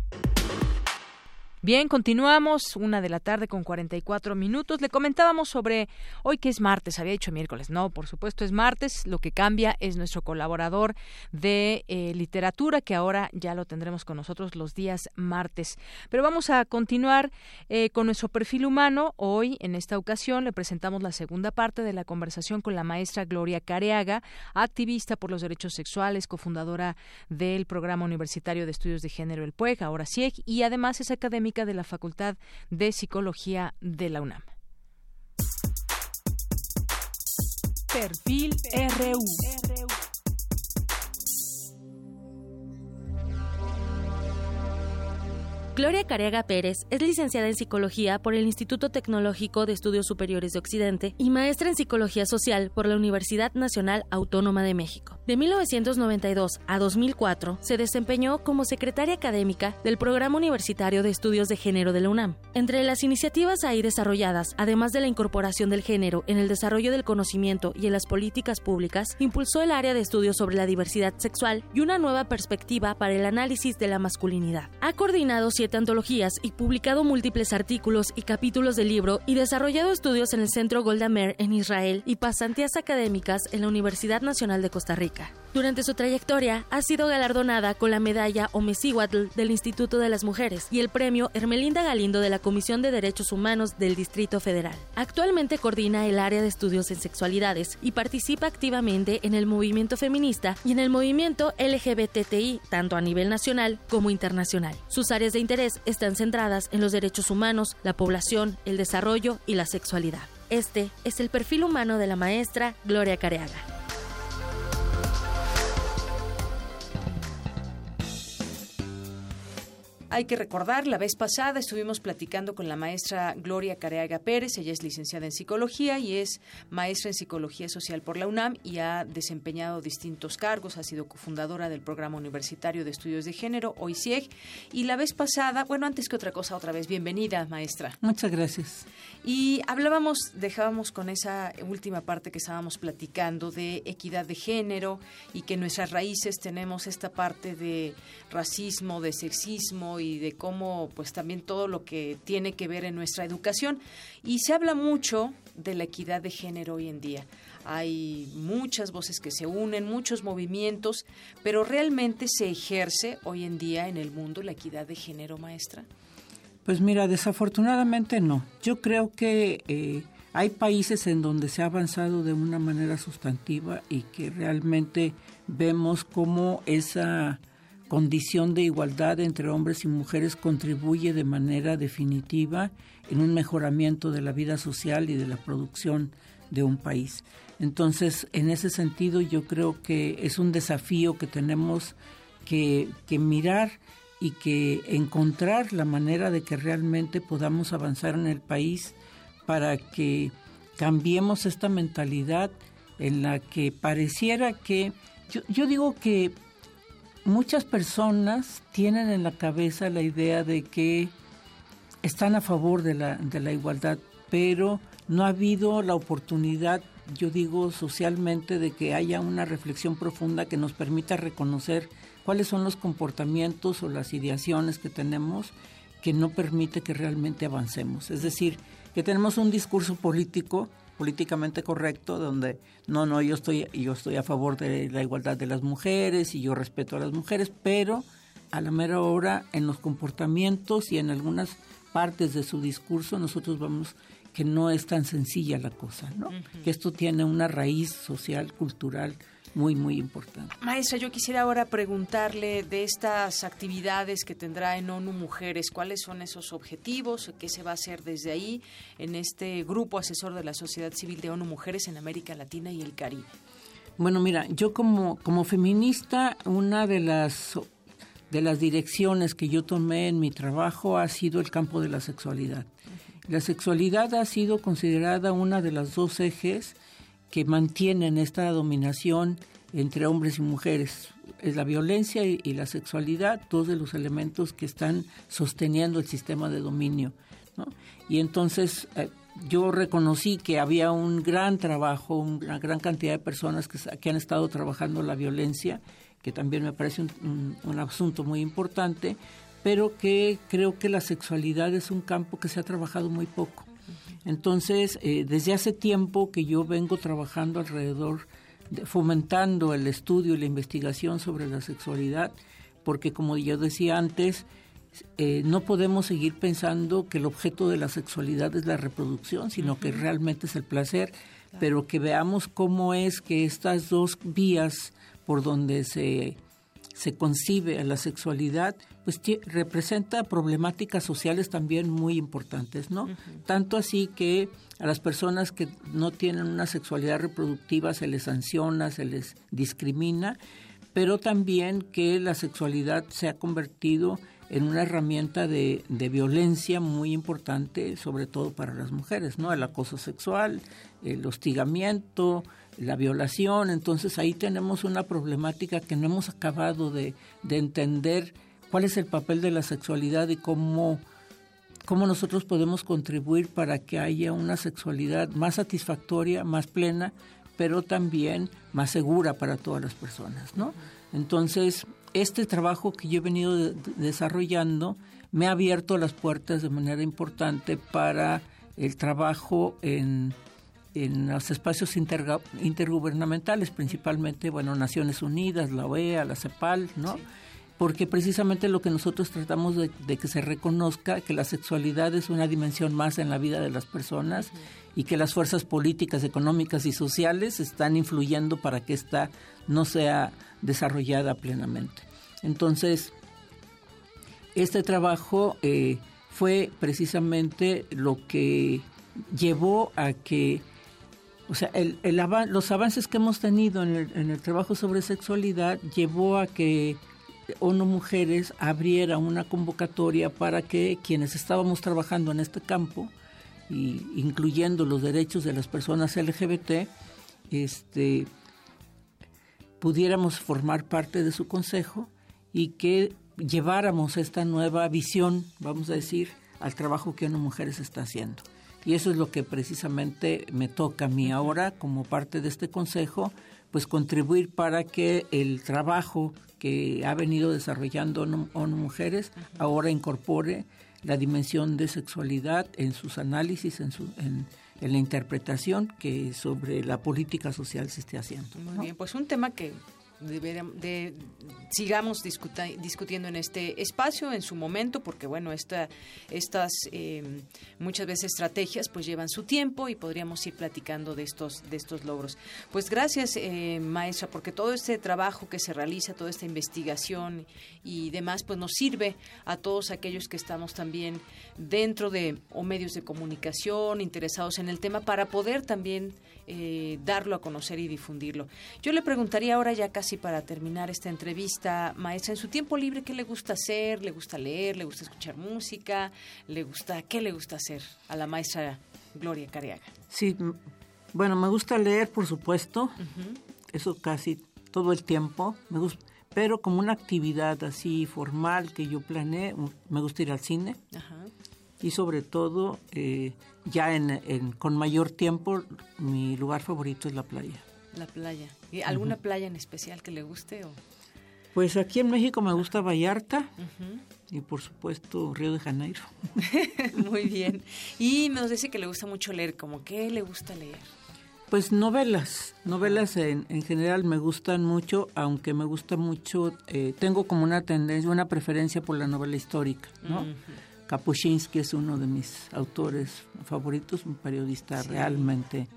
Speaker 1: Bien, continuamos, una de la tarde con 44 minutos. Le comentábamos sobre hoy que es martes, había dicho miércoles. No, por supuesto es martes. Lo que cambia es nuestro colaborador de eh, literatura, que ahora ya lo tendremos con nosotros los días martes. Pero vamos a continuar eh, con nuestro perfil humano. Hoy, en esta ocasión, le presentamos la segunda parte de la conversación con la maestra Gloria Careaga, activista por los derechos sexuales, cofundadora del Programa Universitario de Estudios de Género, el PUEG, ahora CIEG, y además es académica de la Facultad de Psicología de la UNAM.
Speaker 3: Perfil RU.
Speaker 19: Gloria Carega Pérez es licenciada en Psicología por el Instituto Tecnológico de Estudios Superiores de Occidente y maestra en Psicología Social por la Universidad Nacional Autónoma de México. De 1992 a 2004 se desempeñó como secretaria académica del Programa Universitario de Estudios de Género de la UNAM. Entre las iniciativas ahí desarrolladas, además de la incorporación del género en el desarrollo del conocimiento y en las políticas públicas, impulsó el área de estudios sobre la diversidad sexual y una nueva perspectiva para el análisis de la masculinidad. Ha coordinado antologías y publicado múltiples artículos y capítulos del libro y desarrollado estudios en el Centro Golda Meir en Israel y pasantías académicas en la Universidad Nacional de Costa Rica. Durante su trayectoria ha sido galardonada con la medalla Omecihuatl del Instituto de las Mujeres y el premio Hermelinda Galindo de la Comisión de Derechos Humanos del Distrito Federal. Actualmente coordina el área de estudios en sexualidades y participa activamente en el movimiento feminista y en el movimiento LGBTI, tanto a nivel nacional como internacional. Sus áreas de interés están centradas en los derechos humanos, la población, el desarrollo y la sexualidad. Este es el perfil humano de la maestra Gloria Careaga.
Speaker 1: Hay que recordar, la vez pasada estuvimos platicando con la maestra Gloria Careaga Pérez, ella es licenciada en psicología y es maestra en psicología social por la UNAM y ha desempeñado distintos cargos, ha sido cofundadora del Programa Universitario de Estudios de Género, OICIEG, y la vez pasada, bueno, antes que otra cosa, otra vez, bienvenida, maestra.
Speaker 20: Muchas gracias.
Speaker 1: Y hablábamos, dejábamos con esa última parte que estábamos platicando de equidad de género y que en nuestras raíces tenemos esta parte de racismo, de sexismo y de cómo pues también todo lo que tiene que ver en nuestra educación y se habla mucho de la equidad de género hoy en día. Hay muchas voces que se unen, muchos movimientos, pero realmente se ejerce hoy en día en el mundo la equidad de género, maestra.
Speaker 20: Pues mira, desafortunadamente no. Yo creo que eh, hay países en donde se ha avanzado de una manera sustantiva y que realmente vemos cómo esa condición de igualdad entre hombres y mujeres contribuye de manera definitiva en un mejoramiento de la vida social y de la producción de un país. Entonces, en ese sentido, yo creo que es un desafío que tenemos que, mirar y que encontrar la manera de que realmente podamos avanzar en el país para que cambiemos esta mentalidad en la que pareciera que, yo, yo digo que muchas personas tienen en la cabeza la idea de que están a favor de la, de la igualdad, pero no ha habido la oportunidad, yo digo socialmente, de que haya una reflexión profunda que nos permita reconocer cuáles son los comportamientos o las ideaciones que tenemos que no permite que realmente avancemos. Es decir, que tenemos un discurso político políticamente correcto donde no no yo estoy yo estoy a favor de la igualdad de las mujeres y yo respeto a las mujeres pero a la mera hora en los comportamientos y en algunas partes de su discurso nosotros vamos que no es tan sencilla la cosa no que esto tiene una raíz social cultural muy, muy importante.
Speaker 1: Maestra, yo quisiera ahora preguntarle de estas actividades que tendrá en ONU Mujeres, ¿cuáles son esos objetivos? ¿Qué se va a hacer desde ahí en este grupo asesor de la sociedad civil de ONU Mujeres en América Latina y el Caribe?
Speaker 20: Bueno, mira, yo como, como feminista, una de las de las direcciones que yo tomé en mi trabajo ha sido el campo de la sexualidad. La sexualidad ha sido considerada una de las dos ejes que mantienen esta dominación entre hombres y mujeres. Es la violencia y, la sexualidad, dos de los elementos que están sosteniendo el sistema de dominio. Y entonces eh, yo reconocí que había un gran trabajo, una gran cantidad de personas que, que han estado trabajando la violencia, que también me parece un, un asunto muy importante, pero que creo que la sexualidad es un campo que se ha trabajado muy poco. Entonces, eh, desde hace tiempo que yo vengo trabajando alrededor, de, fomentando el estudio y la investigación sobre la sexualidad, porque como yo decía antes, eh, no podemos seguir pensando que el objeto de la sexualidad es la reproducción, sino que realmente es el placer, pero que veamos cómo es que estas dos vías por donde se se concibe a la sexualidad, pues representa problemáticas sociales también muy importantes, ¿no? Tanto así que a las personas que no tienen una sexualidad reproductiva se les sanciona, se les discrimina, pero también que la sexualidad se ha convertido en una herramienta de, de, violencia muy importante, sobre todo para las mujeres, ¿no? El acoso sexual, el hostigamiento, la violación. Entonces ahí tenemos una problemática que no hemos acabado de, de entender cuál es el papel de la sexualidad y cómo, cómo nosotros podemos contribuir para que haya una sexualidad más satisfactoria, más plena, pero también más segura para todas las personas, ¿no? Entonces, este trabajo que yo he venido desarrollando me ha abierto las puertas de manera importante para el trabajo en, en los espacios intergubernamentales, principalmente, bueno, Naciones Unidas, la OEA, la CEPAL, ¿no? Porque precisamente lo que nosotros tratamos de, que se reconozca que la sexualidad es una dimensión más en la vida de las personas y que las fuerzas políticas, económicas y sociales están influyendo para que ésta no sea desarrollada plenamente. Entonces, este trabajo eh, fue precisamente lo que llevó a que, o sea, el, los avances que hemos tenido en el, en el, trabajo sobre sexualidad llevó a que ONU Mujeres abriera una convocatoria para que quienes estábamos trabajando en este campo, incluyendo los derechos de las personas LGBT, este, pudiéramos formar parte de su consejo y que lleváramos esta nueva visión, vamos a decir, al trabajo que una mujeres está haciendo. Y eso es lo que precisamente me toca a mí ahora, como parte de este consejo, pues contribuir para que el trabajo que ha venido desarrollando ONU, Mujeres ahora incorpore la dimensión de sexualidad en sus análisis, en, su, en, la interpretación que sobre la política social se esté haciendo.
Speaker 1: Muy bien, pues un tema que de, sigamos discutiendo en este espacio en su momento porque bueno esta, estas em, muchas veces estrategias pues llevan su tiempo y podríamos ir platicando de estos de estos logros. Pues gracias eh, maestra porque todo este trabajo que se realiza toda esta investigación y demás pues nos sirve a todos aquellos que estamos también dentro de o medios de comunicación interesados en el tema para poder también eh, darlo a conocer y difundirlo. Yo le preguntaría ahora ya casi para terminar esta entrevista, maestra, en su tiempo libre, ¿qué le gusta hacer? ¿Le gusta leer? ¿Le gusta escuchar música? ¿Le gusta qué le gusta hacer a la maestra Gloria Cariaga?
Speaker 20: Sí, bueno, me gusta leer, por supuesto, eso casi todo el tiempo, me gusta, pero como una actividad así formal que yo planeé, me gusta ir al cine. Y sobre todo, eh, ya en, con mayor tiempo, mi lugar favorito es la playa.
Speaker 1: La playa. ¿Y alguna playa en especial que le guste? O?
Speaker 20: Pues aquí en México me gusta Vallarta y por supuesto Río de Janeiro.
Speaker 1: Muy bien. Y nos dice que le gusta mucho leer. ¿Cómo qué le gusta leer?
Speaker 20: Pues novelas, novelas en, en general me gustan mucho, aunque me gusta mucho, eh, tengo como una tendencia, una preferencia por la novela histórica, ¿no? Kapuscinski es uno de mis autores favoritos, un periodista realmente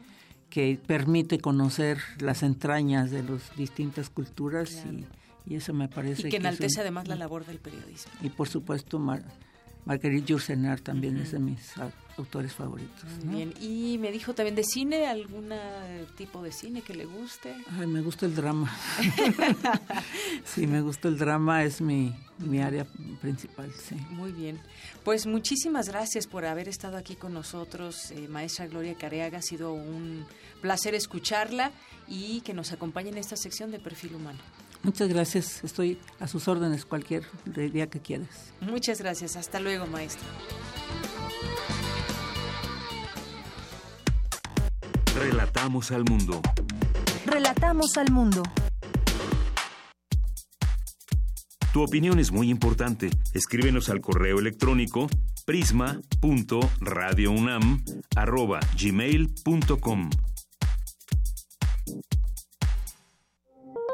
Speaker 20: que permite conocer las entrañas de las distintas culturas y, eso me parece
Speaker 1: y que enaltece además la labor del periodismo.
Speaker 20: Y por supuesto Marguerite Yourcenar también es de mis autores favoritos.
Speaker 1: Bien, y me dijo también de cine, algún tipo de cine que le guste.
Speaker 20: Ay, me gusta el drama. sí, me gusta el drama, es mi, mi área principal, sí.
Speaker 1: Muy bien. Pues muchísimas gracias por haber estado aquí con nosotros, eh, maestra Gloria Careaga. Ha sido un placer escucharla y que nos acompañe en esta sección de Perfil Humano.
Speaker 20: Muchas gracias. Estoy a sus órdenes cualquier día que quieras.
Speaker 1: Muchas gracias. Hasta luego, maestra.
Speaker 17: Relatamos al mundo.
Speaker 3: Relatamos al mundo.
Speaker 17: Tu opinión es muy importante. Escríbenos al correo electrónico prisma.radiounam@gmail.com.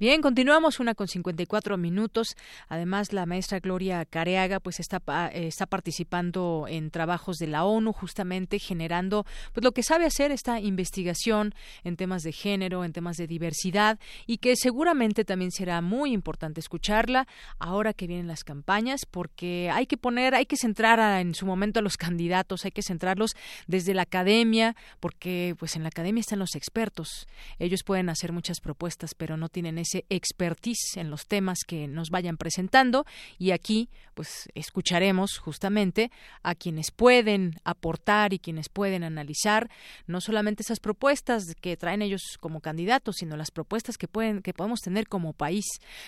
Speaker 1: Bien, continuamos una con 54 minutos. Además, la maestra Gloria Careaga pues está, está participando en trabajos de la ONU, justamente generando pues lo que sabe hacer esta investigación en temas de género, en temas de diversidad y que seguramente también será muy importante escucharla ahora que vienen las campañas porque hay que poner, hay que centrar en su momento a los candidatos, hay que centrarlos desde la academia porque pues en la academia están los expertos. Ellos pueden hacer muchas propuestas, pero no tienen ese expertise en los temas que nos vayan presentando y aquí pues escucharemos justamente a quienes pueden aportar y quienes pueden analizar no solamente esas propuestas que traen ellos como candidatos, sino las propuestas que pueden que podemos tener como país.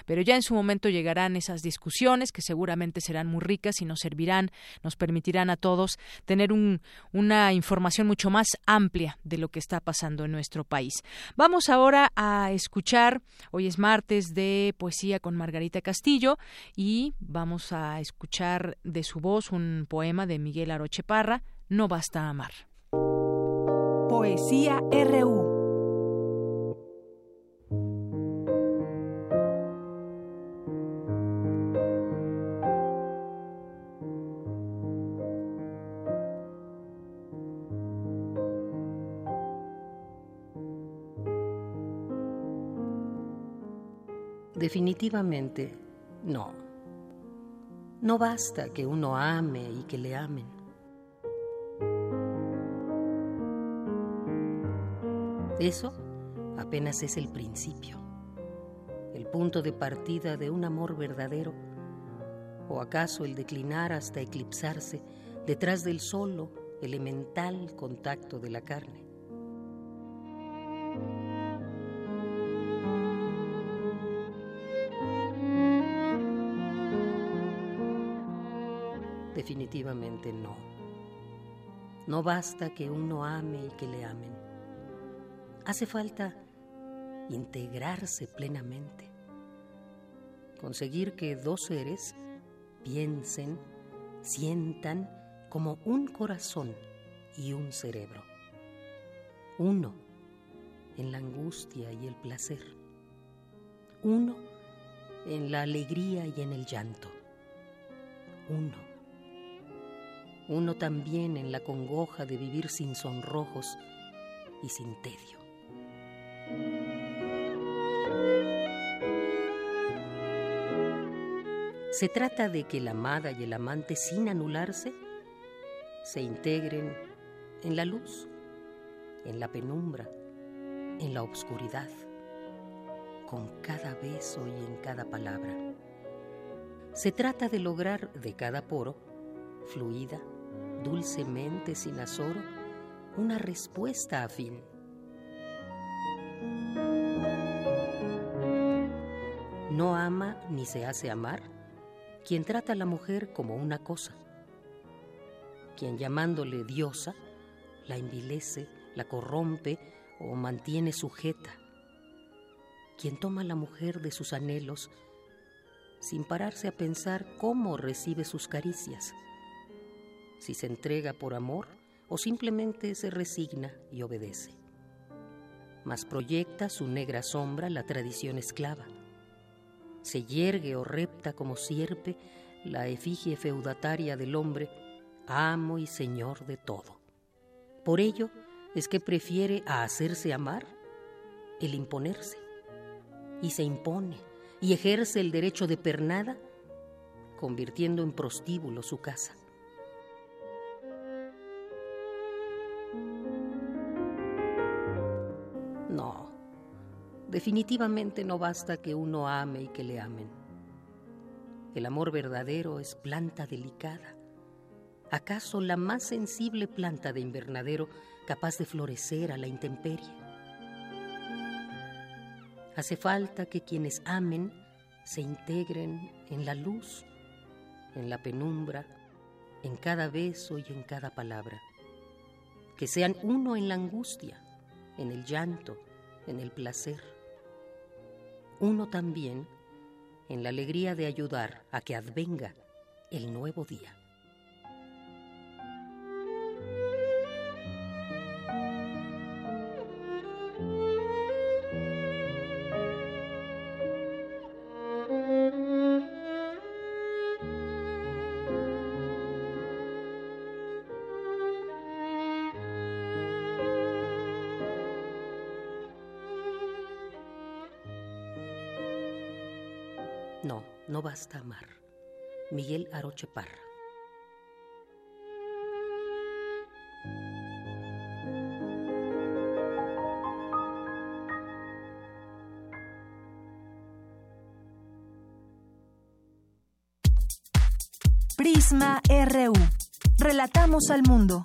Speaker 1: Pero ya en su momento llegarán esas discusiones que seguramente serán muy ricas y nos servirán, nos permitirán a todos tener un, una información mucho más amplia de lo que está pasando en nuestro país. Vamos ahora a escuchar, hoy es martes de poesía con Margarita Castillo y vamos a escuchar de su voz un poema de Miguel Aroche Parra, No basta amar.
Speaker 3: Poesía RU
Speaker 21: Definitivamente, no. No basta que uno ame y que le amen. Eso apenas es el principio, el punto de partida de un amor verdadero, o acaso el declinar hasta eclipsarse detrás del solo, elemental contacto de la carne. Definitivamente no. No basta que uno ame y que le amen. Hace falta integrarse plenamente. Conseguir que dos seres piensen, sientan como un corazón y un cerebro. Uno en la angustia y el placer. Uno en la alegría y en el llanto. Uno uno también en la congoja de vivir sin sonrojos y sin tedio. Se trata de que la amada y el amante, sin anularse, se integren en la luz, en la penumbra, en la oscuridad, con cada beso y en cada palabra. Se trata de lograr de cada poro, fluida, dulcemente sin azoro una respuesta afín. No ama ni se hace amar quien trata a la mujer como una cosa, quien llamándole diosa la envilece, la corrompe o mantiene sujeta, quien toma a la mujer de sus anhelos sin pararse a pensar cómo recibe sus caricias si se entrega por amor o simplemente se resigna y obedece. Mas proyecta su negra sombra la tradición esclava. Se yergue o repta como sierpe la efigie feudataria del hombre, amo y señor de todo. Por ello es que prefiere a hacerse amar el imponerse. Y se impone y ejerce el derecho de pernada, convirtiendo en prostíbulo su casa. Definitivamente no basta que uno ame y que le amen. El amor verdadero es planta delicada, acaso la más sensible planta de invernadero capaz de florecer a la intemperie. Hace falta que quienes amen se integren en la luz, en la penumbra, en cada beso y en cada palabra. Que sean uno en la angustia, en el llanto, en el placer uno también en la alegría de ayudar a que advenga el nuevo día. No, no basta amar. Miguel Aroche Parra.
Speaker 3: Prisma RU. Relatamos al mundo.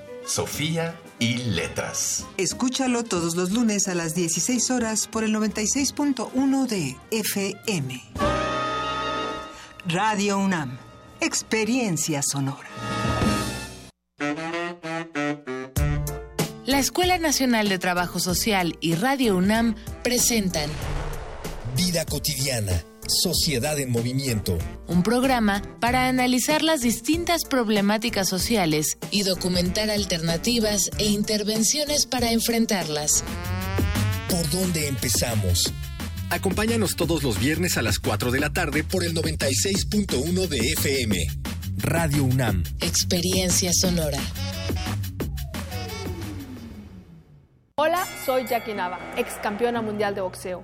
Speaker 22: Sofía y Letras.
Speaker 23: Escúchalo todos los lunes a las 16 horas por el 96.1 de FM. Radio UNAM. Experiencia sonora.
Speaker 24: La Escuela Nacional de Trabajo Social y Radio UNAM presentan
Speaker 25: Vida cotidiana, Sociedad en Movimiento.
Speaker 24: Un programa para analizar las distintas problemáticas sociales y documentar alternativas e intervenciones para enfrentarlas.
Speaker 25: ¿Por dónde empezamos? Acompáñanos todos los viernes a las 4 de la tarde por el 96.1 de FM. Radio UNAM.
Speaker 24: Experiencia sonora.
Speaker 26: Hola, soy Jackie Nava, ex campeona mundial de boxeo.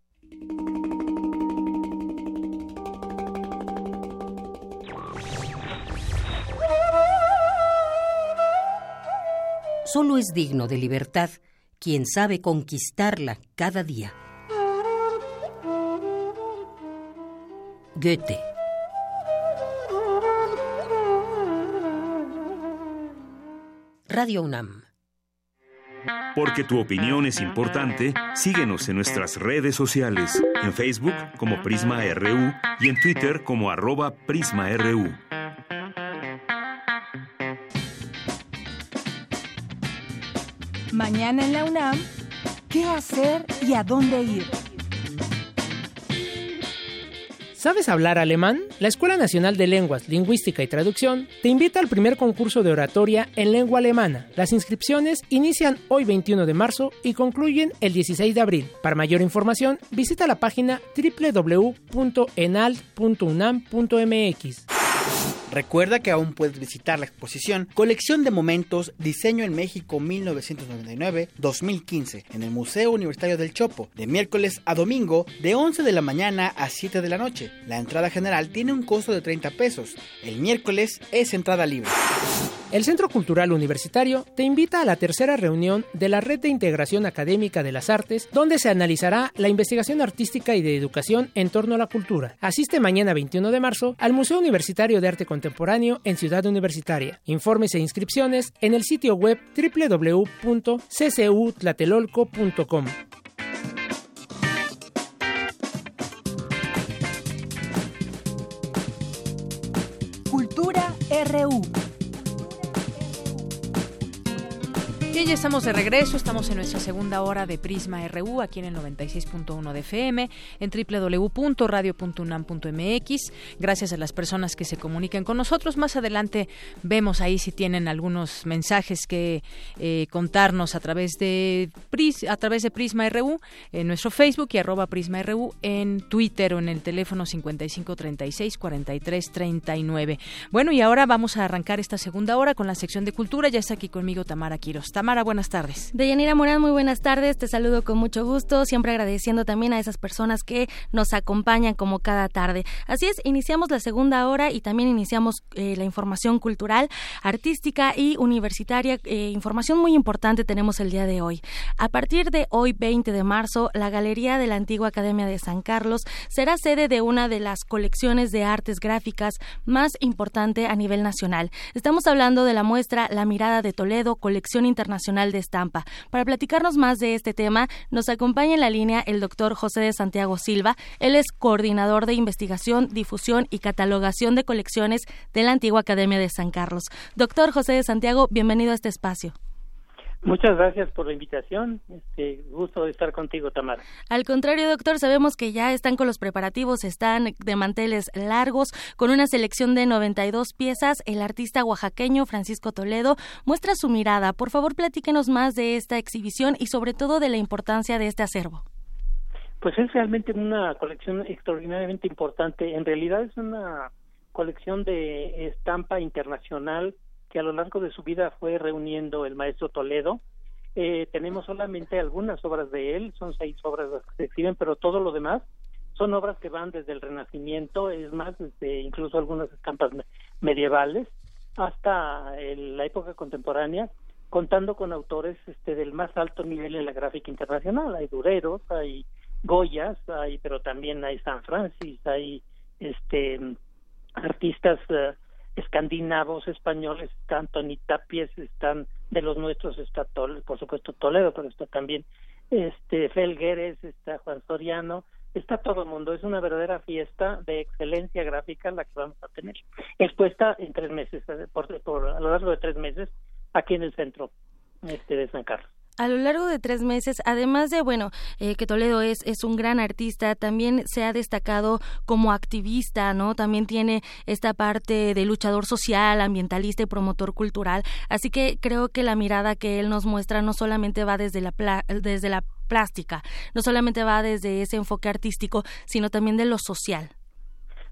Speaker 21: Solo es digno de libertad quien sabe conquistarla cada día. Goethe. Radio UNAM.
Speaker 17: Porque tu opinión es importante, síguenos en nuestras redes sociales, en Facebook como Prisma RU y en Twitter como arroba PrismaRU.
Speaker 3: Mañana en la UNAM, ¿qué hacer y a dónde ir?
Speaker 5: ¿Sabes hablar alemán? La Escuela Nacional de Lenguas, Lingüística y Traducción te invita al primer concurso de oratoria en lengua alemana. Las inscripciones inician hoy 21 de marzo y concluyen el 16 de abril. Para mayor información, visita la página www.enalt.unam.mx.
Speaker 6: Recuerda que aún puedes visitar la exposición Colección de Momentos Diseño en México 1999-2015 en el Museo Universitario del Chopo, de miércoles a domingo de 11 de la mañana a 7 de la noche. La entrada general tiene un costo de 30 pesos. El miércoles es entrada libre.
Speaker 5: El Centro Cultural Universitario te invita a la tercera reunión de la Red de Integración Académica de las Artes, donde se analizará la investigación artística y de educación en torno a la cultura. Asiste mañana 21 de marzo al Museo Universitario de Arte Contemporáneo en Ciudad Universitaria. Informes e inscripciones en el sitio web www.ccutlatelolco.com.
Speaker 3: Cultura RU.
Speaker 27: Bien, ya estamos de regreso, estamos en nuestra segunda hora de Prisma RU, aquí en el 96.1 de FM, en www.radio.unam.mx. Gracias a las personas que se comunican con nosotros. Más adelante vemos ahí si tienen algunos mensajes que eh, contarnos a través de a través de Prisma RU en nuestro Facebook y arroba Prisma RU en Twitter o en el teléfono 5536 4339. Bueno, y ahora vamos a arrancar esta segunda hora con la sección de cultura. Ya está aquí conmigo Tamara Quiroz. Tamara, buenas tardes.
Speaker 28: Deyanira Morán, muy buenas tardes. Te saludo con mucho gusto, siempre agradeciendo también a esas personas que nos acompañan como cada tarde. Así es, iniciamos la segunda hora y también iniciamos eh, la información cultural, artística y universitaria. Eh, información muy importante tenemos el día de hoy. A partir de hoy, 20 de marzo, la Galería de la Antigua Academia de San Carlos será sede de una de las colecciones de artes gráficas más importante a nivel nacional. Estamos hablando de la muestra La Mirada de Toledo, colección internacional Nacional de Estampa. Para platicarnos más de este tema, nos acompaña en la línea el doctor José de Santiago Silva. Él es coordinador de investigación, difusión y catalogación de colecciones de la antigua Academia de San Carlos. Doctor José de Santiago, bienvenido a este espacio.
Speaker 29: Muchas gracias por la invitación. Este, gusto de estar contigo, Tamara.
Speaker 28: Al contrario, doctor, sabemos que ya están con los preparativos, están de manteles largos, con una selección de 92 piezas. El artista oaxaqueño Francisco Toledo muestra su mirada. Por favor, platíquenos más de esta exhibición y sobre todo de la importancia de este acervo.
Speaker 29: Pues es realmente una colección extraordinariamente importante. En realidad es una colección de estampa internacional que a lo largo de su vida fue reuniendo el maestro Toledo. Eh, tenemos solamente algunas obras de él, son seis obras las que se exhiben, pero todo lo demás son obras que van desde el Renacimiento, es más, desde incluso algunas estampas medievales, hasta la época contemporánea, contando con autores este, del más alto nivel en la gráfica internacional. Hay Dureros, hay Goyas, hay, pero también hay San Francis, hay este artistas uh, escandinavos, españoles, está Anthony Tapies, están de los nuestros, está Toledo, por supuesto Toledo, pero está también este Felgueres, está Juan Soriano, está todo el mundo, es una verdadera fiesta de excelencia gráfica la que vamos a tener, expuesta en tres meses, por, por a lo largo de tres meses, aquí en el centro este de San Carlos
Speaker 28: a lo largo de tres meses, además de, bueno, eh, que Toledo es, es un gran artista, también se ha destacado como activista, ¿no? También tiene esta parte de luchador social, ambientalista y promotor cultural. Así que creo que la mirada que él nos muestra no solamente va desde la, desde la plástica, no solamente va desde ese enfoque artístico, sino también de lo social.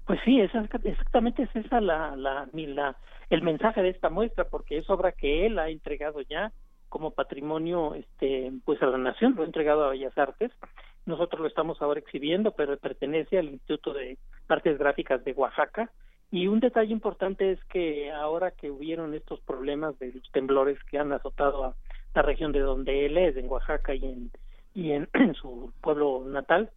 Speaker 29: Pues sí, exactamente es esa la, la, la, el mensaje de esta muestra, porque es obra que él ha entregado ya como patrimonio este pues a la nación lo ha entregado a Bellas Artes. Nosotros lo estamos ahora exhibiendo pero pertenece al Instituto de Artes Gráficas de Oaxaca. Y un detalle importante es que ahora que hubieron estos problemas de los temblores que han azotado a la región de donde él es en Oaxaca y en y en, su pueblo natal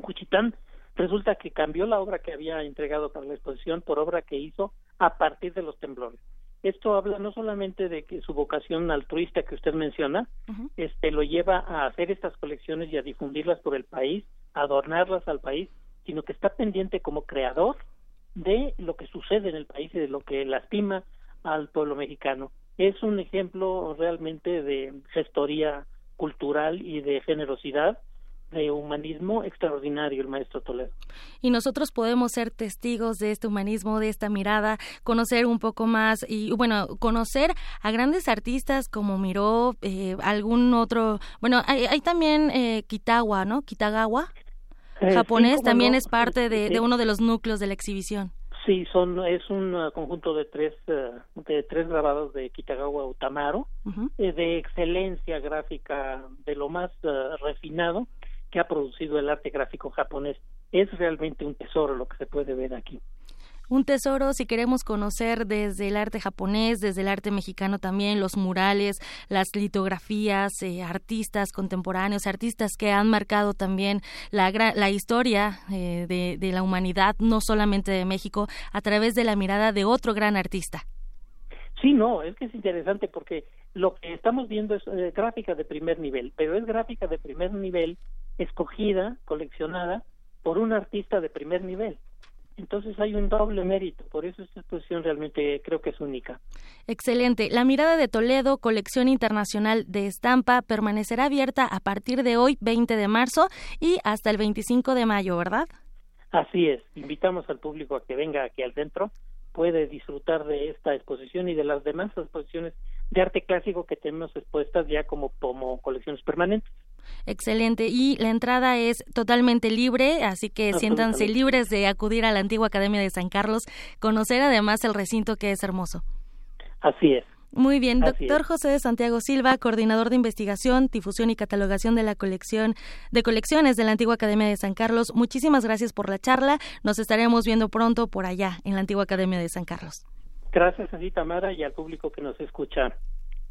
Speaker 29: Cuchitán resulta que cambió la obra que había entregado para la exposición por obra que hizo a partir de los temblores esto habla no solamente de que su vocación altruista que usted menciona, este lo lleva a hacer estas colecciones y a difundirlas por el país, a adornarlas al país, sino que está pendiente como creador de lo que sucede en el país y de lo que lastima al pueblo mexicano. Es un ejemplo realmente de gestoría cultural y de generosidad de humanismo extraordinario el maestro Toledo.
Speaker 28: Y nosotros podemos ser testigos de este humanismo, de esta mirada, conocer un poco más y, bueno, conocer a grandes artistas como Miró, eh, algún otro, bueno, hay, también eh, Kitagawa, ¿no? Kitagawa, eh, japonés, también es parte de, uno de los núcleos de la exhibición.
Speaker 29: Sí, son es un uh, conjunto de tres uh, de tres grabados de Kitagawa Utamaro de excelencia gráfica de lo más uh, refinado que ha producido el arte gráfico japonés. Es realmente un tesoro lo que se puede ver aquí.
Speaker 28: Un tesoro si queremos conocer desde el arte japonés, desde el arte mexicano también, los murales, las litografías, eh, artistas contemporáneos, artistas que han marcado también la, la historia eh, de, de la humanidad, no solamente de México, a través de la mirada de otro gran artista.
Speaker 29: Sí, no, es que es interesante porque lo que estamos viendo es eh, gráfica de primer nivel, pero es gráfica de primer nivel escogida, coleccionada por un artista de primer nivel. Entonces hay un doble mérito, por eso esta exposición realmente creo que es única.
Speaker 28: Excelente. La mirada de Toledo, colección internacional de estampa, permanecerá abierta a partir de hoy, 20 de marzo, y hasta el 25 de mayo, ¿verdad?
Speaker 29: Así es. Invitamos al público a que venga aquí al centro, puede disfrutar de esta exposición y de las demás exposiciones de arte clásico que tenemos expuestas ya como, como colecciones permanentes.
Speaker 28: Excelente. Y la entrada es totalmente libre, así que siéntanse libres de acudir a la antigua Academia de San Carlos, conocer además el recinto que es hermoso.
Speaker 29: Así es.
Speaker 28: Muy bien, doctor José de Santiago Silva, coordinador de investigación, difusión y catalogación de la colección de colecciones de la Antigua Academia de San Carlos. Muchísimas gracias por la charla. Nos estaremos viendo pronto por allá en la Antigua Academia de San Carlos.
Speaker 29: Gracias a ti, Tamara, y al público que nos escucha.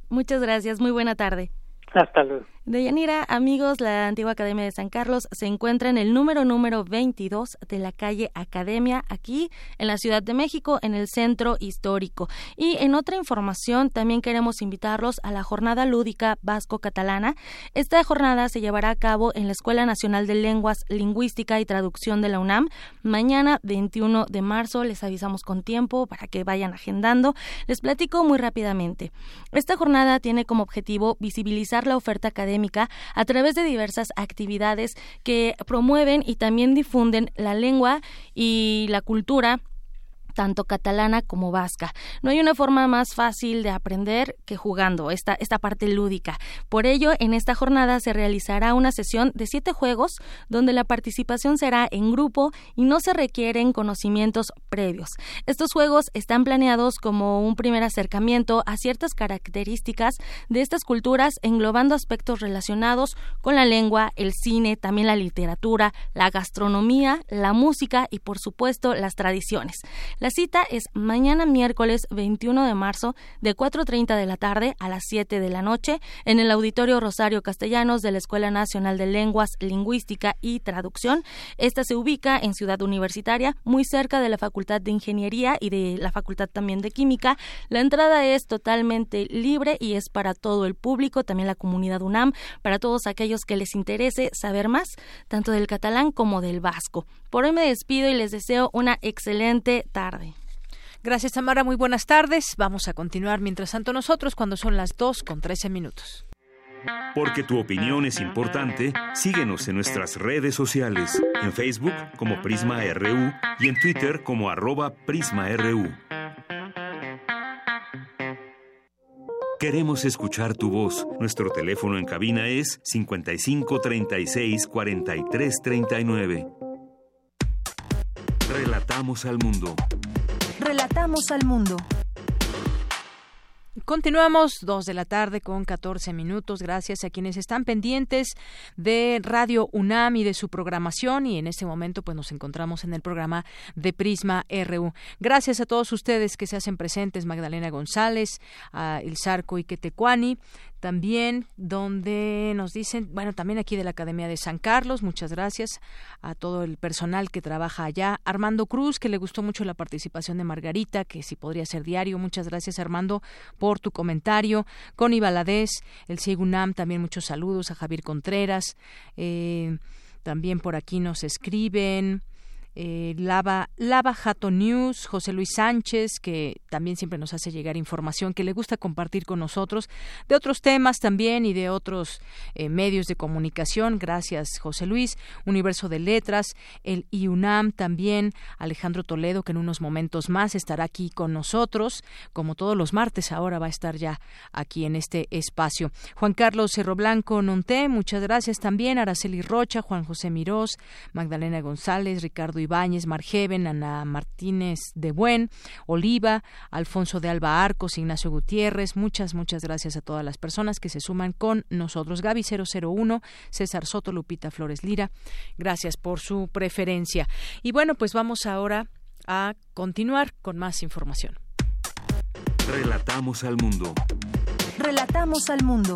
Speaker 28: Muchas gracias. Muy buena tarde.
Speaker 29: Hasta luego.
Speaker 28: Deyanira, amigos, la antigua Academia de San Carlos se encuentra en el número número 22 de la calle Academia, aquí en la Ciudad de México, en el centro histórico. Y en otra información, también queremos invitarlos a la Jornada Lúdica Vasco-Catalana. Esta jornada se llevará a cabo en la Escuela Nacional de Lenguas, Lingüística y Traducción de la UNAM, mañana 21 de marzo. Les avisamos con tiempo para que vayan agendando. Les platico muy rápidamente. Esta jornada tiene como objetivo visibilizar la oferta académica a través de diversas actividades que promueven y también difunden la lengua y la cultura tanto catalana como vasca. No hay una forma más fácil de aprender que jugando esta, esta parte lúdica. Por ello, en esta jornada se realizará una sesión de siete juegos donde la participación será en grupo y no se requieren conocimientos previos. Estos juegos están planeados como un primer acercamiento a ciertas características de estas culturas, englobando aspectos relacionados con la lengua, el cine, también la literatura, la gastronomía, la música y, por supuesto, las tradiciones. La cita es mañana miércoles 21 de marzo de 4.30 de la tarde a las 7 de la noche en el Auditorio Rosario Castellanos de la Escuela Nacional de Lenguas, Lingüística y Traducción. Esta se ubica en Ciudad Universitaria, muy cerca de la Facultad de Ingeniería y de la Facultad también de Química. La entrada es totalmente libre y es para todo el público, también la comunidad UNAM, para todos aquellos que les interese saber más, tanto del catalán como del vasco. Por hoy me despido y les deseo una excelente tarde.
Speaker 27: Gracias, Tamara. Muy buenas tardes. Vamos a continuar mientras tanto nosotros cuando son las 2 con 13 minutos.
Speaker 17: Porque tu opinión es importante, síguenos en nuestras redes sociales, en Facebook como Prisma RU y en Twitter como arroba PrismaRU. Queremos escuchar tu voz. Nuestro teléfono en cabina es 55 36 43 39. Relatamos al mundo.
Speaker 3: Relatamos al mundo.
Speaker 27: Continuamos dos de la tarde con 14 minutos. Gracias a quienes están pendientes de Radio UNAM y de su programación. Y en este momento, pues nos encontramos en el programa de Prisma RU. Gracias a todos ustedes que se hacen presentes: Magdalena González, a El Zarco y Quetecuani también donde nos dicen, bueno, también aquí de la Academia de San Carlos, muchas gracias a todo el personal que trabaja allá. Armando Cruz, que le gustó mucho la participación de Margarita, que si podría ser diario. Muchas gracias, Armando, por tu comentario. Connie Valadez, el Sigunam, también muchos saludos a Javier Contreras. Eh, también por aquí nos escriben.
Speaker 1: Eh, Lava, Lava Jato News, José Luis Sánchez, que también siempre nos hace llegar información que le gusta compartir con nosotros, de otros temas también y de otros eh, medios de comunicación. Gracias, José Luis. Universo de Letras, el IUNAM también, Alejandro Toledo, que en unos momentos más estará aquí con nosotros, como todos los martes, ahora va a estar ya aquí en este espacio. Juan Carlos Cerro Blanco Nonté, muchas gracias también. Araceli Rocha, Juan José Mirós, Magdalena González, Ricardo Ibáñez, Margeven, Ana Martínez de Buen, Oliva, Alfonso de Alba Arcos, Ignacio Gutiérrez. Muchas, muchas gracias a todas las personas que se suman con nosotros. Gaby 001, César Soto, Lupita Flores Lira. Gracias por su preferencia. Y bueno, pues vamos ahora a continuar con más información.
Speaker 17: Relatamos al mundo.
Speaker 3: Relatamos al mundo.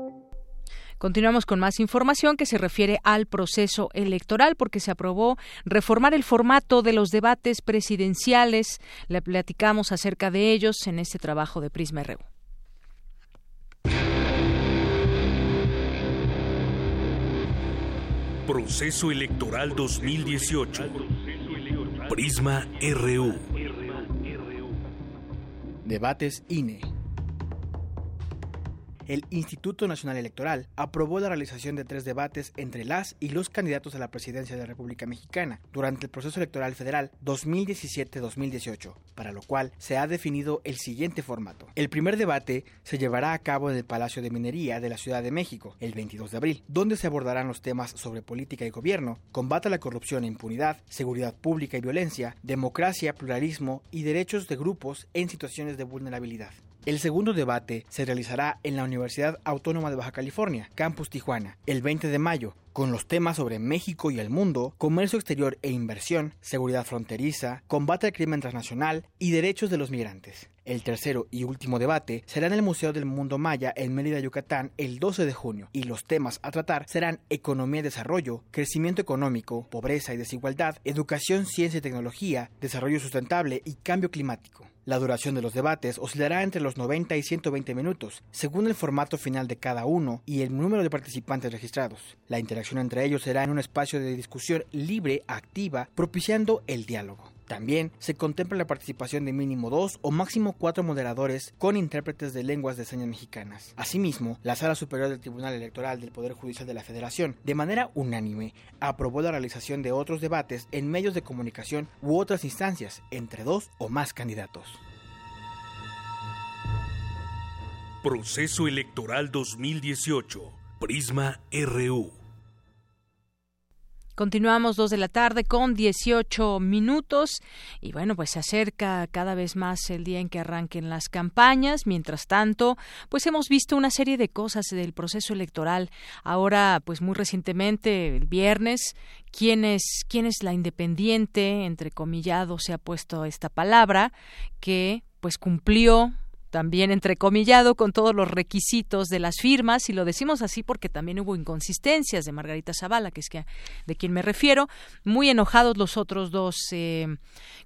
Speaker 1: Continuamos con más información que se refiere al proceso electoral porque se aprobó reformar el formato de los debates presidenciales. Le platicamos acerca de ellos en este trabajo de Prisma RU.
Speaker 30: Proceso Electoral 2018. Prisma RU.
Speaker 6: Debates INE el Instituto Nacional Electoral aprobó la realización de tres debates entre las y los candidatos a la presidencia de la República Mexicana durante el proceso electoral federal 2017-2018, para lo cual se ha definido el siguiente formato. El primer debate se llevará a cabo en el Palacio de Minería de la Ciudad de México el 22 de abril, donde se abordarán los temas sobre política y gobierno, combate a la corrupción e impunidad, seguridad pública y violencia, democracia, pluralismo y derechos de grupos en situaciones de vulnerabilidad. El segundo debate se realizará en la Universidad Autónoma de Baja California, Campus Tijuana, el 20 de mayo, con los temas sobre México y el mundo, comercio exterior e inversión, seguridad fronteriza, combate al crimen transnacional y derechos de los migrantes. El tercero y último debate será en el Museo del Mundo Maya en Mérida, Yucatán, el 12 de junio, y los temas a tratar serán economía y desarrollo, crecimiento económico, pobreza y desigualdad, educación, ciencia y tecnología, desarrollo sustentable y cambio climático. La duración de los debates oscilará entre los 90 y 120 minutos, según el formato final de cada uno y el número de participantes registrados. La interacción entre ellos será en un espacio de discusión libre, activa, propiciando el diálogo. También se contempla la participación de mínimo dos o máximo cuatro moderadores con intérpretes de lenguas de señas mexicanas. Asimismo, la Sala Superior del Tribunal Electoral del Poder Judicial de la Federación, de manera unánime, aprobó la realización de otros debates en medios de comunicación u otras instancias entre dos o más candidatos.
Speaker 30: Proceso Electoral 2018. Prisma RU.
Speaker 1: Continuamos dos de la tarde con 18 minutos y bueno, pues se acerca cada vez más el día en que arranquen las campañas. Mientras tanto, pues hemos visto una serie de cosas del proceso electoral. Ahora, pues muy recientemente, el viernes, quién es, quién es la independiente, entre comillado se ha puesto esta palabra, que pues cumplió también entrecomillado con todos los requisitos de las firmas y lo decimos así porque también hubo inconsistencias de Margarita Zavala que es que de quien me refiero muy enojados los otros dos eh,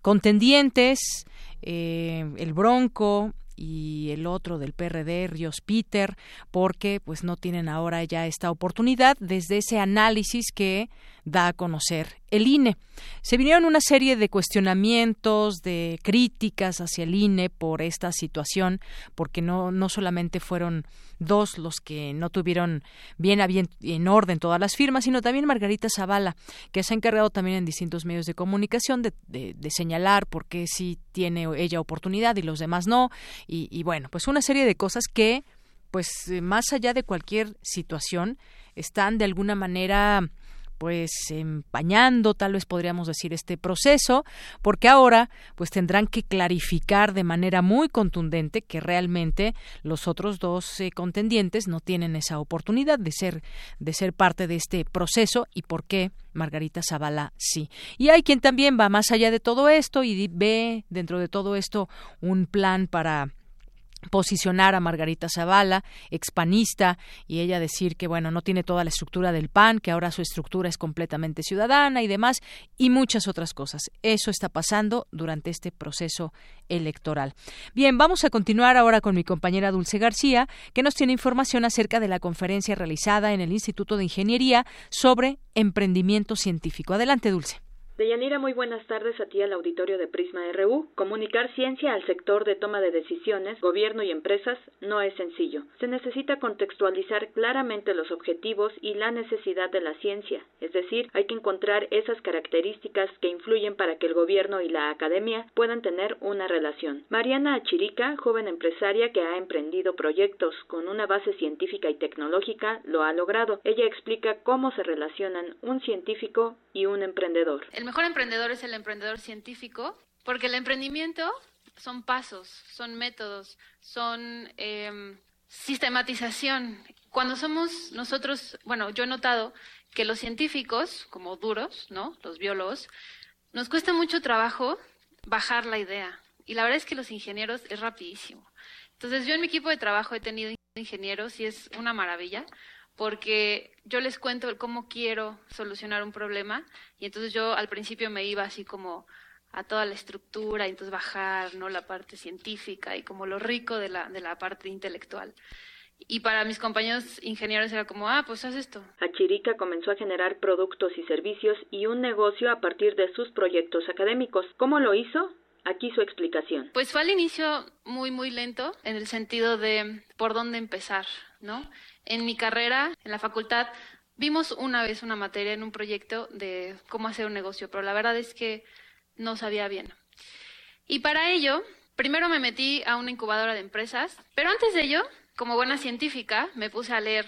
Speaker 1: contendientes eh, el Bronco y el otro del PRD, Ríos Peter, porque pues no tienen ahora ya esta oportunidad desde ese análisis que da a conocer el INE. Se vinieron una serie de cuestionamientos, de críticas hacia el INE por esta situación, porque no, no solamente fueron dos los que no tuvieron bien, bien en orden todas las firmas, sino también Margarita Zavala, que se ha encargado también en distintos medios de comunicación de, de, señalar por qué sí tiene ella oportunidad y los demás no. Y, y bueno, pues una serie de cosas que, pues más allá de cualquier situación, están de alguna manera pues empañando, tal vez podríamos decir, este proceso, porque ahora pues tendrán que clarificar de manera muy contundente que realmente los otros dos eh, contendientes no tienen esa oportunidad de ser de ser parte de este proceso y por qué Margarita Zavala sí. Y hay quien también va más allá de todo esto y ve dentro de todo esto un plan para
Speaker 27: posicionar a Margarita Zavala, expanista, y ella decir que, bueno, no tiene toda la estructura del PAN, que ahora su estructura es completamente ciudadana y demás, y muchas otras cosas. Eso está pasando durante este proceso electoral. Bien, vamos a continuar ahora con mi compañera Dulce García, que nos tiene información acerca de la conferencia realizada en el Instituto de Ingeniería sobre emprendimiento científico. Adelante, Dulce.
Speaker 7: Deyanira, muy buenas tardes a ti al auditorio de Prisma RU. Comunicar ciencia al sector de toma de decisiones, gobierno y empresas no es sencillo. Se necesita contextualizar claramente los objetivos y la necesidad de la ciencia, es decir, hay que encontrar esas características que influyen para que el gobierno y la academia puedan tener una relación. Mariana Achirica, joven empresaria que ha emprendido proyectos con una base científica y tecnológica, lo ha logrado. Ella explica cómo se relacionan un científico y un emprendedor.
Speaker 31: Mejor emprendedor es el emprendedor científico, porque el emprendimiento son pasos, son métodos, son em, sistematización. Cuando somos nosotros, bueno, yo he notado que los científicos, como duros, ¿no? Los biólogos, nos cuesta mucho trabajo bajar la idea. Y la verdad es que los ingenieros es rapidísimo. Entonces yo en mi equipo de trabajo he tenido ingenieros y es una maravilla porque yo les cuento cómo quiero solucionar un problema y entonces yo al principio me iba así como a toda la estructura y entonces bajar no la parte científica y como lo rico de la, de la parte intelectual. Y para mis compañeros ingenieros era como, ah, pues haz esto.
Speaker 7: Achirica comenzó a generar productos y servicios y un negocio a partir de sus proyectos académicos. ¿Cómo lo hizo? Aquí su explicación.
Speaker 31: Pues fue al inicio muy, muy lento en el sentido de por dónde empezar, ¿no? En mi carrera, en la facultad, vimos una vez una materia en un proyecto de cómo hacer un negocio, pero la verdad es que no sabía bien. Y para ello, primero me metí a una incubadora de empresas, pero antes de ello, como buena científica, me puse a leer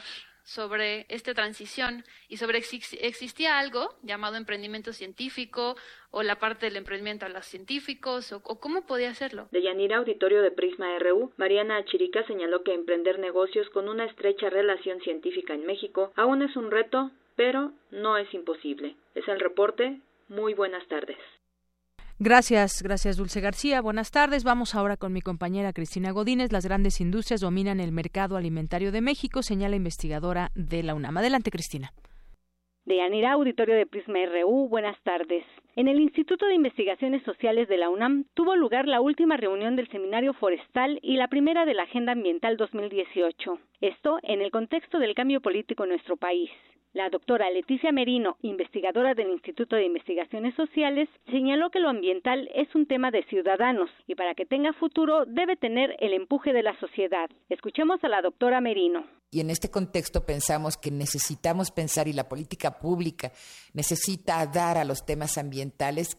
Speaker 31: sobre esta transición y sobre si existía algo llamado emprendimiento científico o la parte del emprendimiento a los científicos o, cómo podía hacerlo.
Speaker 7: De Yanira Auditorio de Prisma RU, Mariana Achirica señaló que emprender negocios con una estrecha relación científica en México aún es un reto, pero no es imposible. Es el reporte. Muy buenas tardes.
Speaker 27: Gracias, gracias Dulce García. Buenas tardes. Vamos ahora con mi compañera Cristina Godínez. Las grandes industrias dominan el mercado alimentario de México, señala investigadora de la UNAM. Adelante, Cristina.
Speaker 32: De Anira, auditorio de Prisma RU, buenas tardes. En el Instituto de Investigaciones Sociales de la UNAM tuvo lugar la última reunión del Seminario Forestal y la primera de la Agenda Ambiental 2018. Esto en el contexto del cambio político en nuestro país. La doctora Leticia Merino, investigadora del Instituto de Investigaciones Sociales, señaló que lo ambiental es un tema de ciudadanos y para que tenga futuro debe tener el empuje de la sociedad. Escuchemos a la doctora Merino.
Speaker 33: Y en este contexto pensamos que necesitamos pensar y la política pública necesita dar a los temas ambientales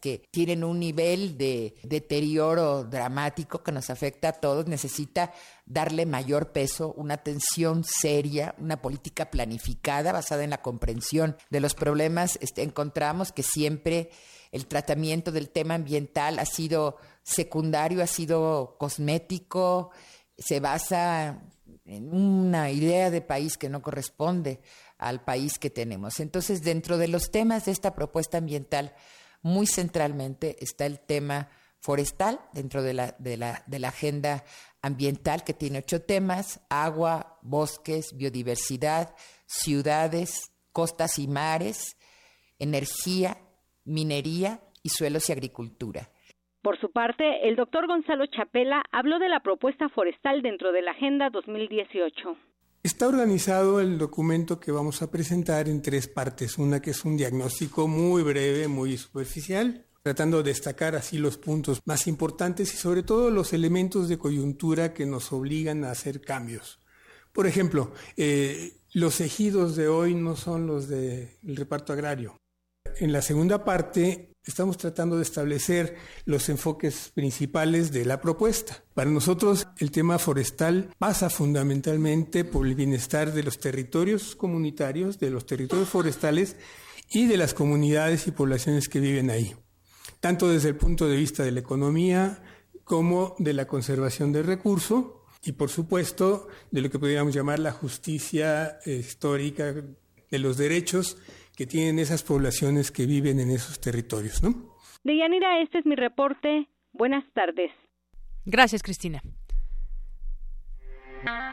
Speaker 33: que tienen un nivel de deterioro dramático que nos afecta a todos, necesita darle mayor peso, una atención seria, una política planificada basada en la comprensión de los problemas. Este, encontramos que siempre el tratamiento del tema ambiental ha sido secundario, ha sido cosmético, se basa en una idea de país que no corresponde al país que tenemos. Entonces, dentro de los temas de esta propuesta ambiental, muy centralmente está el tema forestal, dentro de la, de la, de la agenda ambiental que tiene ocho temas, agua, bosques, biodiversidad, ciudades, costas y mares, energía, minería y suelos y agricultura.
Speaker 32: Por su parte, el doctor Gonzalo Chapela habló de la propuesta forestal dentro de la Agenda 2018.
Speaker 34: Está organizado el documento que vamos a presentar en tres partes. Una que es un diagnóstico muy breve, muy superficial, tratando de destacar así los puntos más importantes y sobre todo los elementos de coyuntura que nos obligan a hacer cambios. Por ejemplo, eh, los ejidos de hoy no son los del reparto agrario. En la segunda parte estamos tratando de establecer los enfoques principales de la propuesta. Para nosotros el tema forestal pasa fundamentalmente por el bienestar de los territorios comunitarios, de los territorios forestales y de las comunidades y poblaciones que viven ahí, tanto desde el punto de vista de la economía como de la conservación del recurso y por supuesto de lo que podríamos llamar la justicia eh, histórica de los derechos que tienen esas poblaciones que viven en esos territorios, ¿no?
Speaker 32: Deyanira, este es mi reporte. Buenas tardes.
Speaker 27: Gracias, Cristina.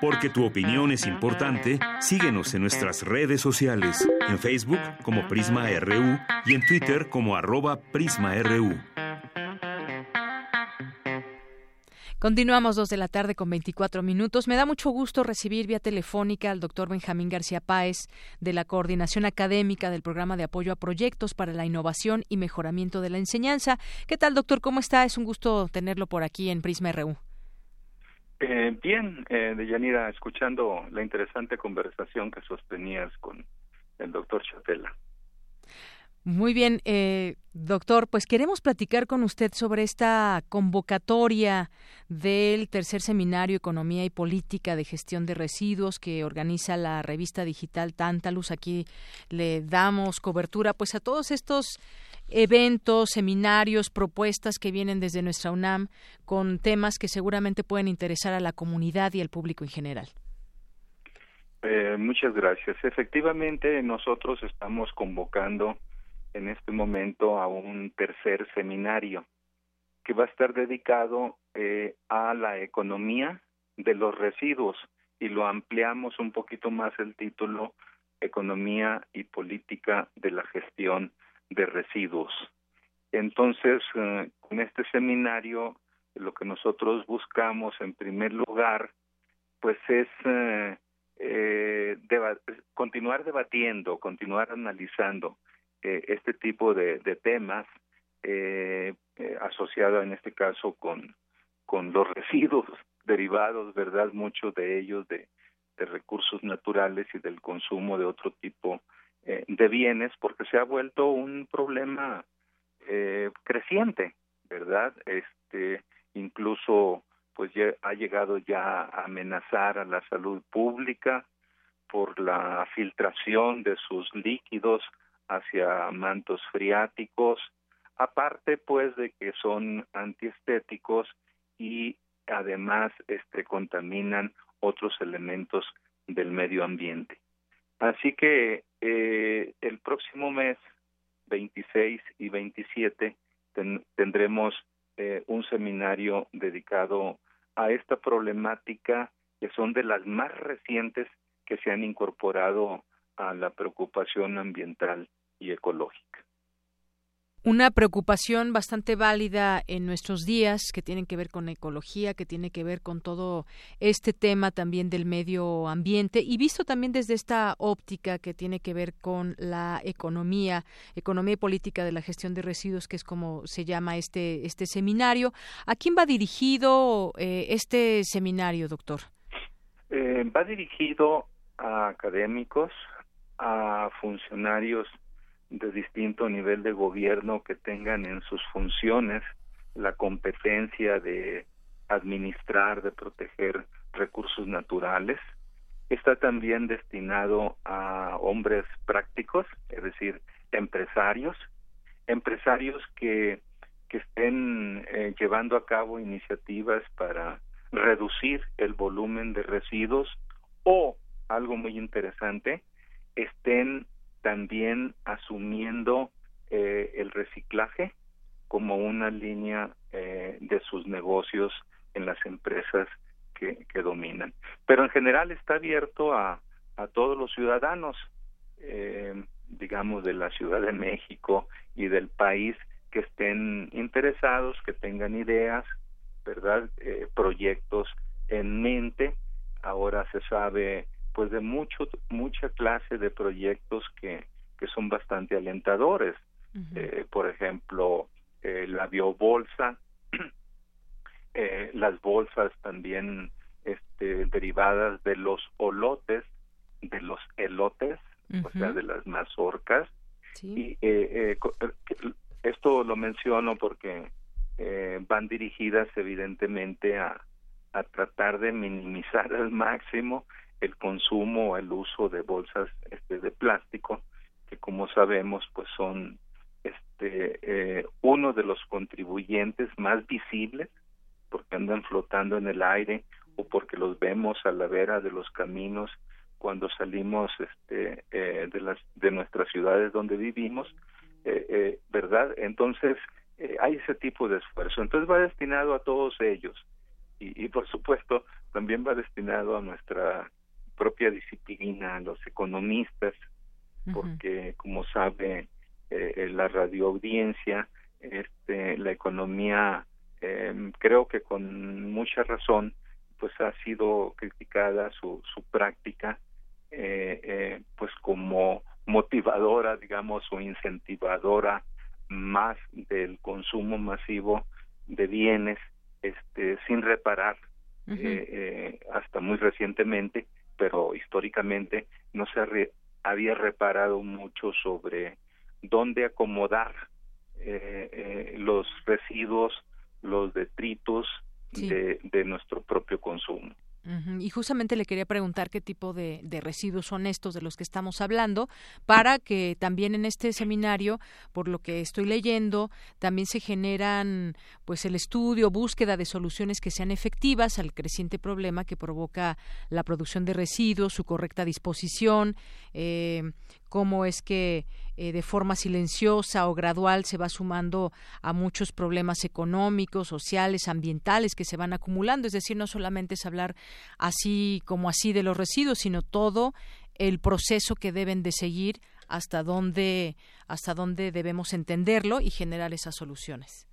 Speaker 17: Porque tu opinión es importante, síguenos en nuestras redes sociales, en Facebook como Prisma RU y en Twitter como arroba PrismaRU.
Speaker 1: Continuamos dos de la tarde con 24 minutos. Me da mucho gusto recibir vía telefónica al doctor Benjamín García Páez de la Coordinación Académica del Programa de Apoyo a Proyectos para la Innovación y Mejoramiento de la Enseñanza. ¿Qué tal, doctor? ¿Cómo está? Es un gusto tenerlo por aquí en Prisma RU.
Speaker 35: Eh, bien, eh, Deyanira, escuchando la interesante conversación que sostenías con el doctor Chatela.
Speaker 1: Muy bien, eh, doctor, pues queremos platicar con usted sobre esta convocatoria del tercer seminario Economía y Política de Gestión de Residuos que organiza la revista digital Tantalus. Aquí le damos cobertura pues a todos estos eventos, seminarios, propuestas que vienen desde nuestra UNAM con temas que seguramente pueden interesar a la comunidad y al público en general.
Speaker 35: Eh, muchas gracias. Efectivamente, nosotros estamos convocando en este momento a un tercer seminario que va a estar dedicado eh, a la economía de los residuos y lo ampliamos un poquito más el título Economía y Política de la Gestión de Residuos. Entonces, eh, con este seminario, lo que nosotros buscamos en primer lugar, pues es eh, continuar debatiendo, continuar analizando eh, este tipo de, temas eh, eh, asociado en este caso con, con los residuos derivados, ¿verdad? Muchos de ellos de, de recursos naturales y del consumo de otro tipo eh, de bienes, porque se ha vuelto un problema eh, creciente, ¿verdad? Este, incluso pues ya ha llegado ya a amenazar a la salud pública por la filtración de sus líquidos hacia mantos friáticos, aparte pues de que son antiestéticos y además este contaminan otros elementos del medio ambiente. Así que eh, el próximo mes 26 y 27 tendremos eh, un seminario dedicado a esta problemática que son de las más recientes que se han incorporado a la preocupación ambiental y ecológica.
Speaker 1: Una preocupación bastante válida en nuestros días que tienen que ver con ecología, que tiene que ver con todo este tema también del medio ambiente y visto también desde esta óptica que tiene que ver con la economía, economía y política de la gestión de residuos, que es como se llama este, este seminario. ¿A quién va dirigido eh, este seminario, doctor?
Speaker 35: Eh, va dirigido a académicos, a funcionarios de distinto nivel de gobierno que tengan en sus funciones la competencia de administrar, de proteger recursos naturales. Está también destinado a hombres prácticos, es decir, empresarios, empresarios que, que estén eh, llevando a cabo iniciativas para reducir el volumen de residuos o, algo muy interesante, estén también asumiendo eh, el reciclaje como una línea eh, de sus negocios en las empresas que, que, dominan. Pero en general está abierto a, a todos los ciudadanos, eh, digamos, de la Ciudad de México y del país que estén interesados, que tengan ideas, ¿verdad? Eh, proyectos en mente. Ahora se sabe pues de mucho mucha clase de proyectos que, que son bastante alentadores. Eh, por ejemplo eh, la biobolsa. Eh, las bolsas también este derivadas de los olotes de los elotes o sea de las mazorcas. Y eh, esto lo menciono porque van dirigidas evidentemente a a tratar de minimizar al máximo el consumo o el uso de bolsas este, de plástico que como sabemos pues son este eh, uno de los contribuyentes más visibles porque andan flotando en el aire o porque los vemos a la vera de los caminos cuando salimos este eh, de las de nuestras ciudades donde vivimos eh, eh verdad entonces eh, hay ese tipo de esfuerzo. Entonces va destinado a todos ellos y, por supuesto también va destinado a nuestra propia disciplina, los economistas, porque como sabe eh, la radioaudiencia, este, la economía, eh, creo que con mucha razón, pues ha sido criticada su, su práctica, eh, eh, pues como motivadora, digamos, o incentivadora más del consumo masivo de bienes, este, sin reparar, eh, eh, hasta muy recientemente, pero históricamente no se había reparado mucho sobre dónde acomodar eh, eh, los residuos, los detritos de, de nuestro propio consumo.
Speaker 1: Y justamente le quería preguntar qué tipo de, residuos son estos de los que estamos hablando, para que también en este seminario, por lo que estoy leyendo, también se generan, pues, el estudio, búsqueda de soluciones que sean efectivas al creciente problema que provoca la producción de residuos, su correcta disposición, eh, cómo es que eh, de forma silenciosa o gradual se va sumando a muchos problemas económicos, sociales, ambientales que se van acumulando. Es decir, no solamente es hablar así como así de los residuos, sino todo el proceso que deben de seguir hasta dónde hasta dónde debemos entenderlo y generar esas soluciones.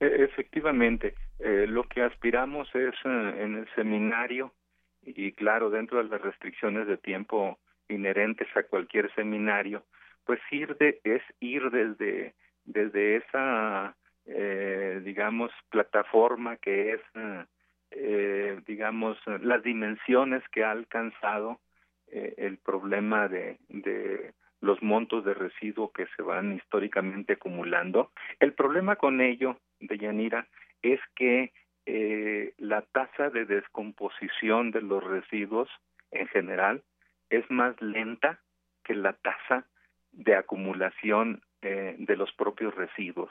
Speaker 35: E, efectivamente, eh, lo que aspiramos es eh, en el seminario y claro, dentro de las restricciones de tiempo inherentes a cualquier seminario, pues ir de, es ir desde, desde esa, eh, digamos, plataforma que es, eh, digamos, las dimensiones que ha alcanzado eh, el problema de, de los montos de residuo que se van históricamente acumulando. El problema con ello, de Yanira, es que eh, la tasa de descomposición de los residuos en general es más lenta que la tasa de acumulación eh, de los propios residuos.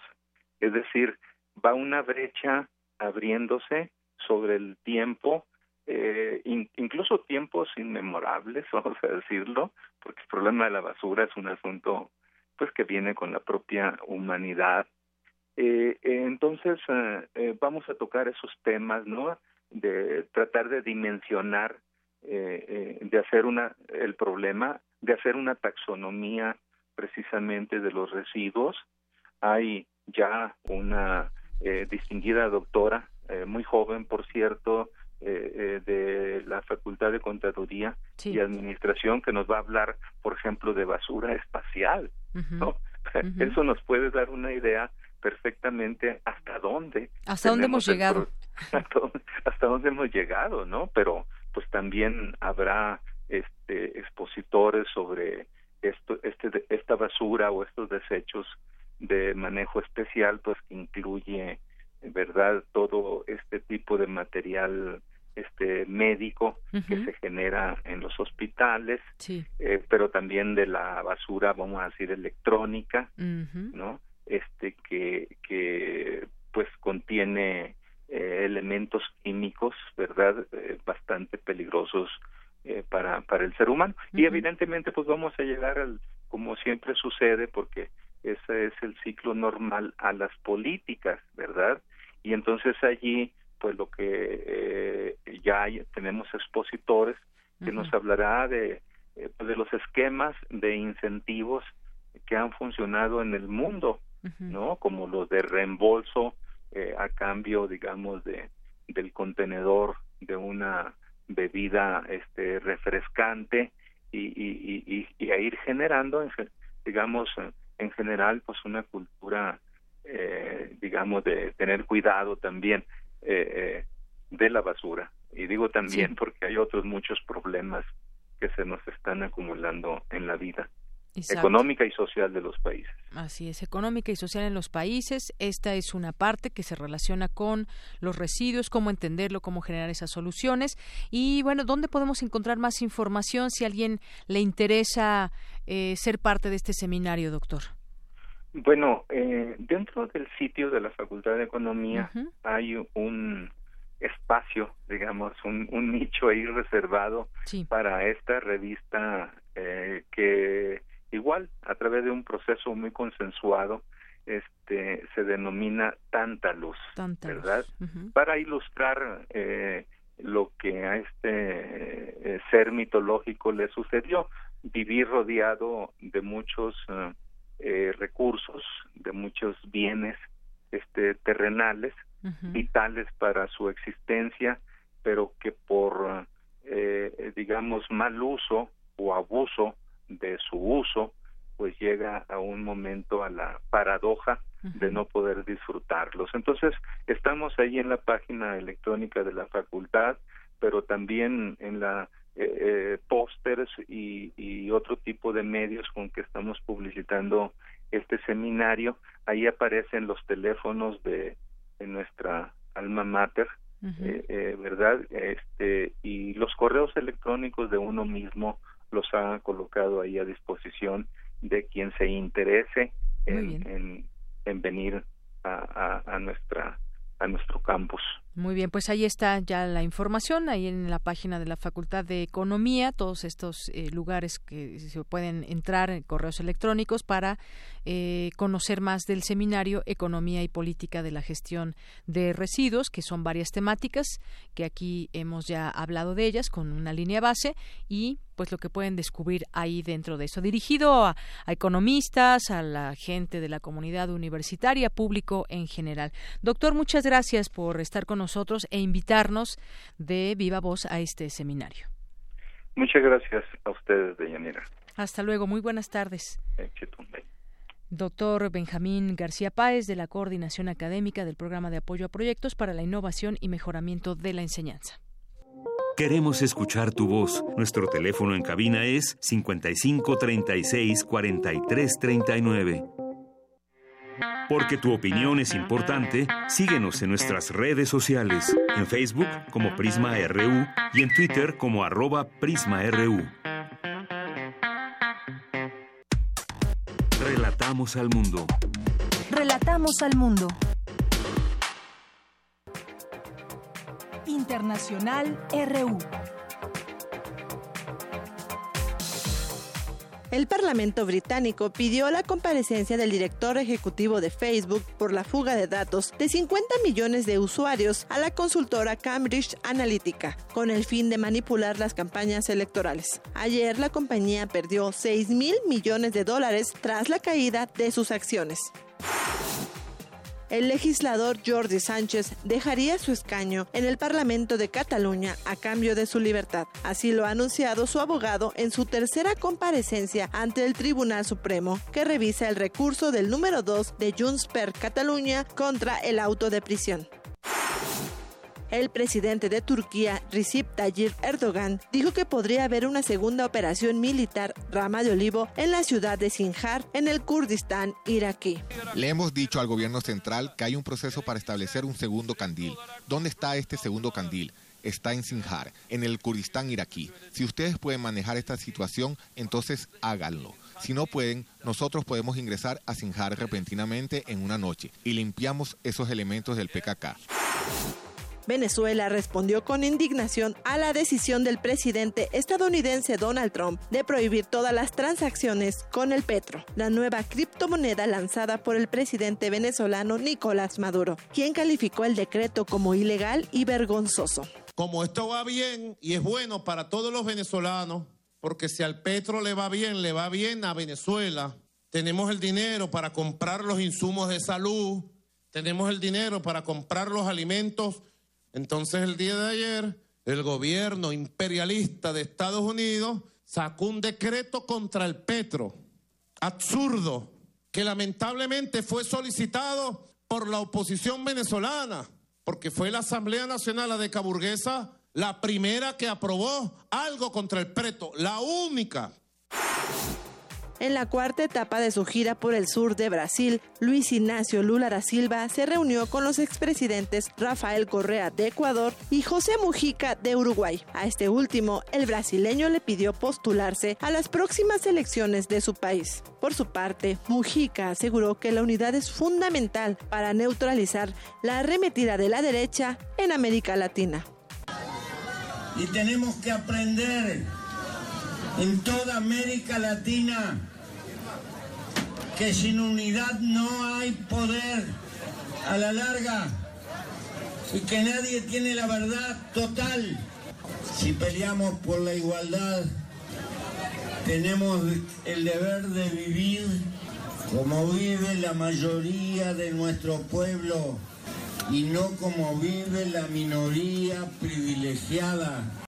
Speaker 35: Es decir, va una brecha abriéndose sobre el tiempo, eh, incluso tiempos inmemorables, vamos a decirlo, porque el problema de la basura es un asunto pues que viene con la propia humanidad. Eh, entonces vamos a tocar esos temas, ¿no? De tratar de dimensionar eh, eh, de hacer una el problema de hacer una taxonomía precisamente de los residuos. Hay ya una eh, distinguida doctora eh, muy joven por cierto eh, de la Facultad de Contaduría y Administración que nos va a hablar por ejemplo de basura espacial no eso nos puede dar una idea perfectamente hasta dónde
Speaker 1: hasta dónde hemos llegado.
Speaker 35: hasta dónde hemos llegado no pero pues también habrá este expositores sobre esto este esta basura o estos desechos de manejo especial pues que incluye verdad todo este tipo de material este médico que se genera en los hospitales eh, pero también de la basura vamos a decir electrónica no este que que pues contiene eh, elementos químicos, ¿verdad? Eh, bastante peligrosos eh, para, para el ser humano. Y evidentemente, pues vamos a llegar al, como siempre sucede, porque ese es el ciclo normal a las políticas, ¿verdad? Y entonces allí, pues lo que ya hay, tenemos expositores que nos hablará de, pues, de los esquemas de incentivos que han funcionado en el mundo, ¿no? Como los de reembolso eh, a cambio, digamos, de del contenedor de una bebida este refrescante y, y, y, a ir generando, digamos, en general, pues una cultura, eh, digamos, de tener cuidado también eh, eh de la basura. Y digo también porque hay otros muchos problemas que se nos están acumulando en la vida económica y social de los países.
Speaker 1: Así es, económica y social en los países. Esta es una parte que se relaciona con los residuos, cómo entenderlo, cómo generar esas soluciones. Y bueno, ¿dónde podemos encontrar más información si a alguien le interesa eh, ser parte de este seminario, doctor?
Speaker 35: Bueno, eh, dentro del sitio de la Facultad de Economía hay un espacio, digamos, un, nicho ahí reservado para esta revista eh, que igual a través de un proceso muy consensuado este se denomina tanta luz, ¿verdad? Para ilustrar eh, lo que a este eh, ser mitológico le sucedió, vivir rodeado de muchos eh, recursos, de muchos bienes este terrenales, vitales para su existencia, pero que por digamos mal uso o abuso de su uso, pues llega a un momento a la paradoja de no poder disfrutarlos. Entonces, estamos ahí en la página electrónica de la facultad, pero también en la eh, eh pósters y, y, otro tipo de medios con que estamos publicitando este seminario. Ahí aparecen los teléfonos de, de nuestra alma mater, eh, eh, ¿verdad? Este, y los correos electrónicos de uno mismo los ha colocado ahí a disposición de quien se interese en, en, venir a, a, nuestra a nuestro campus.
Speaker 27: Muy bien, pues ahí está ya la información, ahí en la página de la Facultad de Economía, todos estos eh, lugares que se pueden entrar en correos electrónicos para eh, conocer más del seminario Economía y Política de la Gestión de Residuos, que son varias temáticas, que aquí hemos ya hablado de ellas con una línea base y pues lo que pueden descubrir ahí dentro de eso, dirigido a, economistas, a la gente de la comunidad universitaria, público en general. Doctor, muchas gracias por estar con nosotros e invitarnos de viva voz a este seminario.
Speaker 35: Muchas gracias a ustedes, Deyanira.
Speaker 27: Hasta luego, muy buenas tardes. Doctor Benjamín García Páez, de la Coordinación Académica del Programa de Apoyo a Proyectos para la Innovación y Mejoramiento de la Enseñanza.
Speaker 17: Queremos escuchar tu voz. Nuestro teléfono en cabina es 55 36 43 39. Porque tu opinión es importante, síguenos en nuestras redes sociales, en Facebook como Prisma RU y en Twitter como arroba PrismaRU. Relatamos al mundo.
Speaker 3: Relatamos al mundo. Internacional RU.
Speaker 36: El Parlamento británico pidió la comparecencia del director ejecutivo de Facebook por la fuga de datos de 50 millones de usuarios a la consultora Cambridge Analytica, con el fin de manipular las campañas electorales. Ayer la compañía perdió 6 mil millones de dólares tras la caída de sus acciones el legislador Jordi Sánchez dejaría su escaño en el Parlamento de Cataluña a cambio de su libertad. Así lo ha anunciado su abogado en su tercera comparecencia ante el Tribunal Supremo, que revisa el recurso del número 2 de Junts per Catalunya contra el auto de prisión. El presidente de Turquía, Recep Tayyip Erdogan, dijo que podría haber una segunda operación militar rama de olivo en la ciudad de Sinjar, en el Kurdistán iraquí.
Speaker 37: Le hemos dicho al gobierno central que hay un proceso para establecer un segundo candil. ¿Dónde está este segundo candil? está en Sinjar, en el Kurdistán iraquí. Si ustedes pueden manejar esta situación, entonces háganlo. Si no pueden, nosotros podemos ingresar a Sinjar repentinamente en una noche y limpiamos esos elementos del PKK.
Speaker 36: Venezuela respondió con indignación a la decisión del presidente estadounidense Donald Trump de prohibir todas las transacciones con el petro, la nueva criptomoneda lanzada por el presidente venezolano Nicolás Maduro, quien calificó el decreto como ilegal y vergonzoso.
Speaker 38: Como esto va bien y es bueno para todos los venezolanos, porque si al petro le va bien, le va bien a Venezuela. Tenemos el dinero para comprar los insumos de salud, tenemos el dinero para comprar los alimentos entonces el día de ayer, el gobierno imperialista de Estados Unidos sacó un decreto contra el petro, absurdo, que lamentablemente fue solicitado por la oposición venezolana, porque fue la Asamblea Nacional la de Caburguesa la primera que aprobó algo contra el petro, la única.
Speaker 36: En la cuarta etapa de su gira por el sur de Brasil, Luis Ignacio Lula da Silva se reunió con los expresidentes Rafael Correa de Ecuador y José Mujica de Uruguay. A este último, el brasileño le pidió postularse a las próximas elecciones de su país. Por su parte, Mujica aseguró que la unidad es fundamental para neutralizar la arremetida de la derecha en América Latina.
Speaker 39: Y tenemos que aprender en toda América Latina que sin unidad no hay poder a la larga y que nadie tiene la verdad total. Si peleamos por la igualdad, tenemos el deber de vivir como vive la mayoría de nuestro pueblo y no como vive la minoría privilegiada.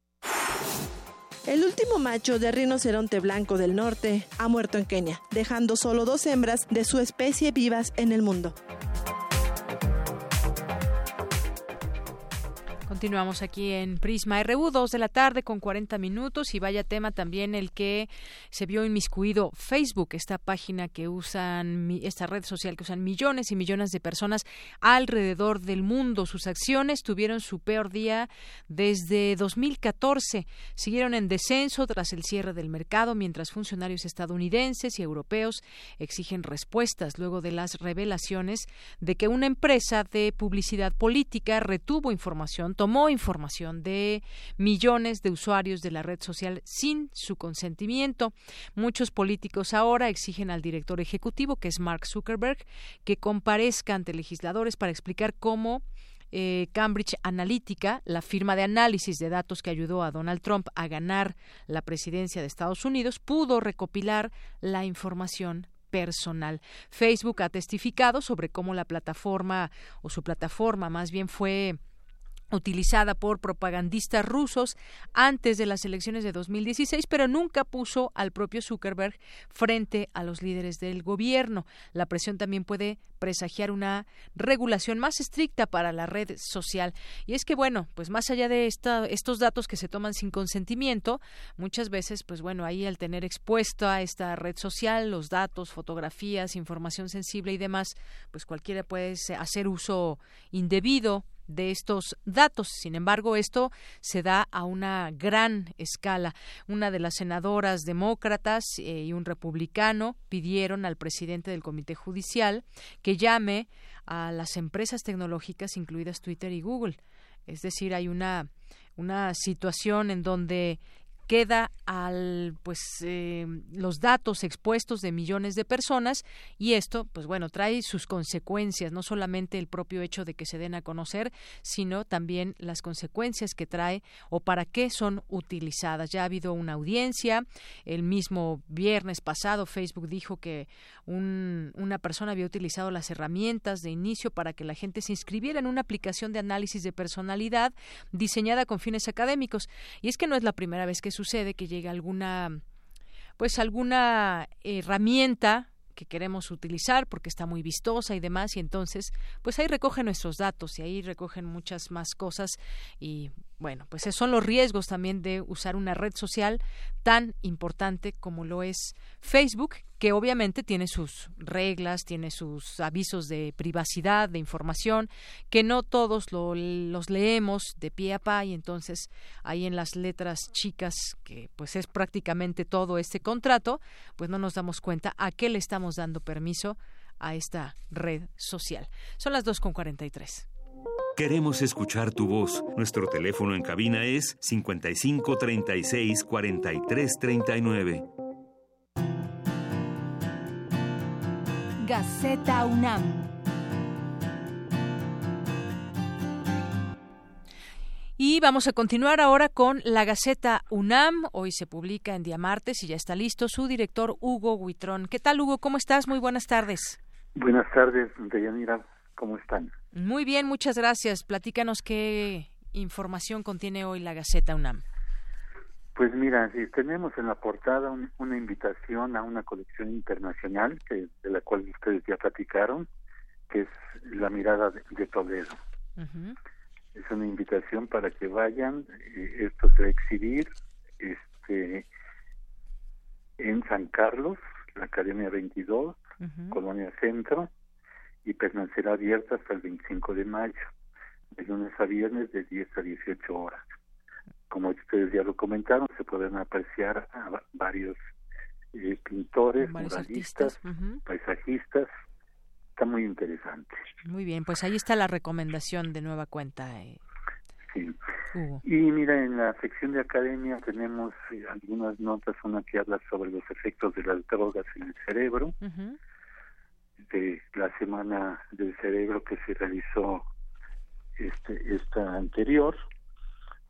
Speaker 36: El último macho de rinoceronte blanco del norte ha muerto en Kenia, dejando solo dos hembras de su especie vivas en el mundo.
Speaker 1: Continuamos aquí en Prisma RU, 2 de la tarde con 40 minutos y vaya tema también el que se vio inmiscuido Facebook, esta página que usan, esta red social que usan millones y millones de personas alrededor del mundo. Sus acciones tuvieron su peor día desde 2014. Siguieron en descenso tras el cierre del mercado, mientras funcionarios estadounidenses y europeos exigen respuestas luego de las revelaciones de que una empresa de publicidad política retuvo información tomó información de millones de usuarios de la red social sin su consentimiento. Muchos políticos ahora exigen al director ejecutivo, que es Mark Zuckerberg, que comparezca ante legisladores para explicar cómo eh, Cambridge Analytica, la firma de análisis de datos que ayudó a Donald Trump a ganar la presidencia de Estados Unidos, pudo recopilar la información personal. Facebook ha testificado sobre cómo la plataforma o su plataforma más bien fue utilizada por propagandistas rusos antes de las elecciones de 2016, pero nunca puso al propio Zuckerberg frente a los líderes del gobierno. La presión también puede presagiar una regulación más estricta para la red social. Y es que, bueno, pues más allá de esta, estos datos que se toman sin consentimiento, muchas veces, pues bueno, ahí al tener expuesta a esta red social los datos, fotografías, información sensible y demás, pues cualquiera puede hacer uso indebido de estos datos. Sin embargo, esto se da a una gran escala. Una de las senadoras demócratas eh, y un republicano pidieron al presidente del Comité Judicial que llame a las empresas tecnológicas, incluidas Twitter y Google. Es decir, hay una, una situación en donde queda al pues eh, los datos expuestos de millones de personas y esto pues bueno trae sus consecuencias no solamente el propio hecho de que se den a conocer sino también las consecuencias que trae o para qué son utilizadas. Ya ha habido una audiencia el mismo viernes pasado Facebook dijo que un, una persona había utilizado las herramientas de inicio para que la gente se inscribiera en una aplicación de análisis de personalidad diseñada con fines académicos. Y es que no es la primera vez que sucede que llega alguna pues alguna herramienta que queremos utilizar porque está muy vistosa y demás y entonces pues ahí recogen nuestros datos y ahí recogen muchas más cosas y bueno, pues esos son los riesgos también de usar una red social tan importante como lo es Facebook, que obviamente tiene sus reglas, tiene sus avisos de privacidad, de información, que no todos los leemos de pie a pie, y entonces ahí en las letras chicas, que pues es prácticamente todo este contrato, pues no nos damos cuenta a qué le estamos dando permiso a esta red social. Son las 2.43.
Speaker 17: Queremos escuchar tu voz. Nuestro teléfono en cabina es 55 36 43 39.
Speaker 3: Gaceta UNAM.
Speaker 1: Y vamos a continuar ahora con la Gaceta UNAM. Hoy se publica en día martes y ya está listo su director Hugo Huitrón. ¿Qué tal, Hugo? ¿Cómo estás? Muy buenas tardes.
Speaker 40: Buenas tardes, Deyanira. ¿Cómo están?
Speaker 1: Muy bien, muchas gracias. Platícanos qué información contiene hoy la Gaceta UNAM.
Speaker 40: Pues mira, tenemos en la portada una invitación a una colección internacional que, de la cual ustedes ya platicaron, que es La Mirada de, Toledo. Es una invitación para que vayan. Eh, esto se va a exhibir este, en San Carlos, la Academia 22, Colonia Centro, y permanecerá abierta hasta el 25 de mayo, de lunes a viernes de 10 a 18 horas. Como ustedes ya lo comentaron, se pueden apreciar a varios eh, pintores, muralistas, paisajistas. Está muy interesante.
Speaker 1: Muy bien, pues ahí está la recomendación de nueva cuenta. Eh.
Speaker 40: Sí. Y mira, en la sección de academia tenemos eh, algunas notas, una que habla sobre los efectos de las drogas en el cerebro, de la semana del cerebro que se realizó este esta anterior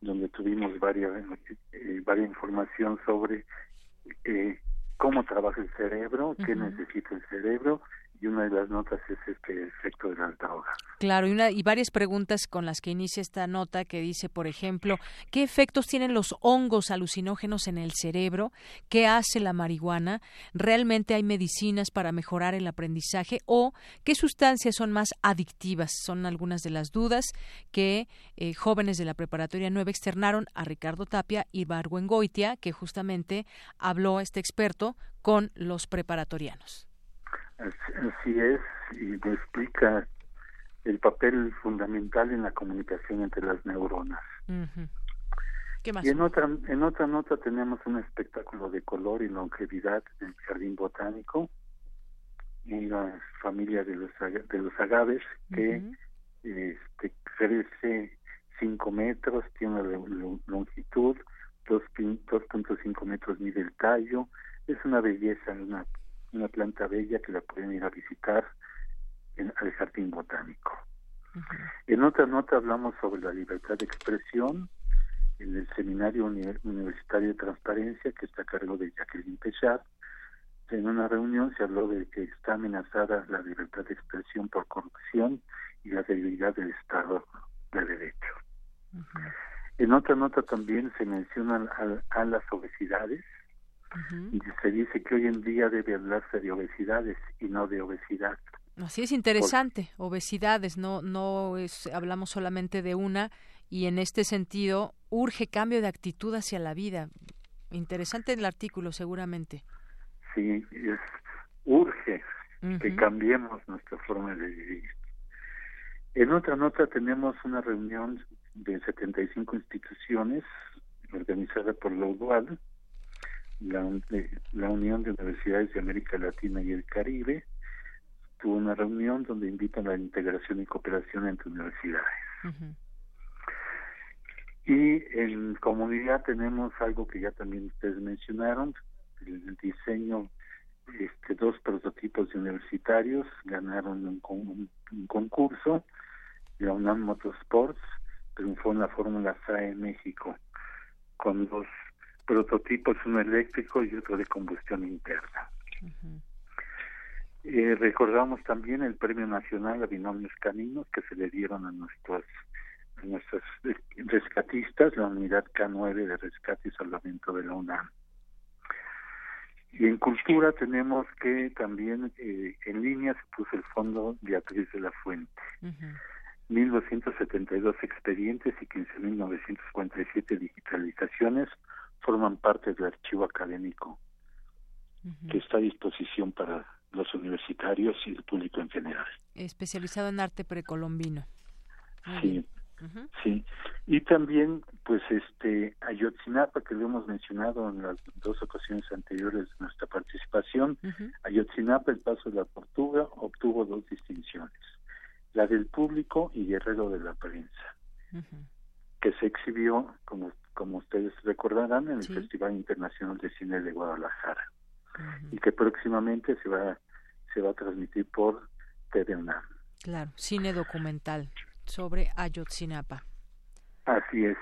Speaker 40: donde tuvimos varias eh, varias información sobre eh, cómo trabaja el cerebro, qué necesita el cerebro y una de las notas es este efecto de las drogas.
Speaker 1: Claro, y, una, y varias preguntas con las que inicia esta nota que dice, por ejemplo, ¿qué efectos tienen los hongos alucinógenos en el cerebro? ¿Qué hace la marihuana? ¿Realmente hay medicinas para mejorar el aprendizaje? ¿O qué sustancias son más adictivas? Son algunas de las dudas que eh, jóvenes de la Preparatoria 9 externaron a Ricardo Tapia y Barguengoitia, que justamente habló este experto con los preparatorianos.
Speaker 40: Así es, y me explica el papel fundamental en la comunicación entre las neuronas.
Speaker 1: ¿Qué más?
Speaker 40: Y en otra, en otra nota tenemos un espectáculo de color y longevidad en el Jardín Botánico, una familia de los, de los agaves que este, crece 5 metros, tiene una longitud, 2.5 metros mide el tallo, es una belleza, una una planta bella que la pueden ir a visitar en, al jardín botánico. En otra nota hablamos sobre la libertad de expresión en el Seminario Universitario de Transparencia que está a cargo de Jacqueline Pechard. En una reunión se habló de que está amenazada la libertad de expresión por corrupción y la debilidad del Estado de Derecho. En otra nota también se mencionan a las obesidades y se dice que hoy en día debe hablarse de obesidades y no de obesidad.
Speaker 1: Así es interesante, obesidades, no no es hablamos solamente de una y en este sentido urge cambio de actitud hacia la vida. Interesante el artículo seguramente.
Speaker 40: Sí, es urge que cambiemos nuestra forma de vivir. En otra nota tenemos una reunión de 75 instituciones organizada por la UDUAL la, la Unión de Universidades de América Latina y el Caribe tuvo una reunión donde invitan a la integración y cooperación entre universidades. Y en comunidad tenemos algo que ya también ustedes mencionaron, el, diseño, este, dos prototipos de universitarios ganaron un, un, concurso, la UNAM Motorsports triunfó en la Fórmula SAE en México, con dos prototipos, uno eléctrico y otro de combustión interna. eh, recordamos también el Premio Nacional a Binomios Caninos que se le dieron a nuestros a nuestros rescatistas, la unidad K9 de rescate y salvamento de la UNAM. Y en cultura tenemos que también eh, en línea se puso el fondo Beatriz de la Fuente. 1.272 expedientes y 15.947 digitalizaciones forman parte del archivo académico que está a disposición para los universitarios y el público en general.
Speaker 1: Especializado en arte precolombino.
Speaker 40: sí, sí. Y también, pues, este, Ayotzinapa, que lo hemos mencionado en las dos ocasiones anteriores de nuestra participación, Ayotzinapa, el paso de la tortuga, obtuvo dos distinciones, la del público y Guerrero de la prensa, que se exhibió, como como ustedes recordarán, en el Festival Internacional de Cine de Guadalajara y que próximamente se va se va a transmitir por TV
Speaker 1: Claro, cine documental sobre Ayotzinapa.
Speaker 40: Así es.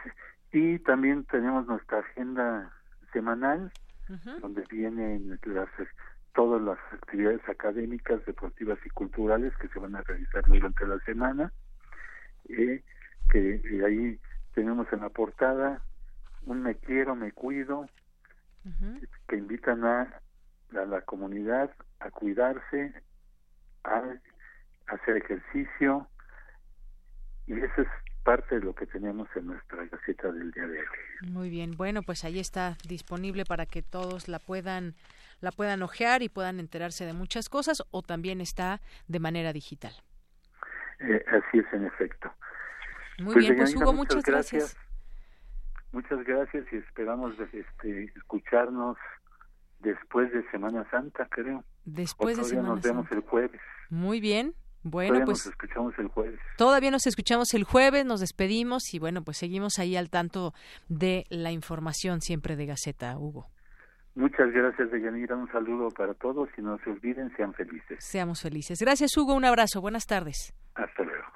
Speaker 40: Y también tenemos nuestra agenda semanal, donde vienen las todas las actividades académicas, deportivas y culturales que se van a realizar durante la semana. Eh, que ahí tenemos en la portada un me quiero, me cuido, que invitan a, a, la comunidad a cuidarse, a, hacer ejercicio, y eso es parte de lo que tenemos en nuestra gaceta del día de hoy.
Speaker 1: Muy bien, bueno, pues ahí está disponible para que todos la puedan la puedan ojear y puedan enterarse de muchas cosas o también está de manera digital.
Speaker 40: Eh, así es, en efecto.
Speaker 1: Muy pues, bien, pues Hugo, muchas, gracias.
Speaker 40: Muchas gracias y esperamos este, escucharnos después de Semana Santa, creo.
Speaker 1: Después de Semana
Speaker 40: nos vemos el jueves.
Speaker 1: Muy bien. Bueno,
Speaker 40: todavía
Speaker 1: pues
Speaker 40: nos escuchamos el jueves.
Speaker 1: Todavía nos escuchamos el jueves, nos despedimos y bueno, pues seguimos ahí al tanto de la información siempre de Gaceta, Hugo.
Speaker 40: Muchas gracias, Deyanira. Un saludo para todos y no se olviden, sean felices.
Speaker 27: Seamos felices. Gracias, Hugo. Un abrazo. Buenas tardes.
Speaker 40: Hasta luego.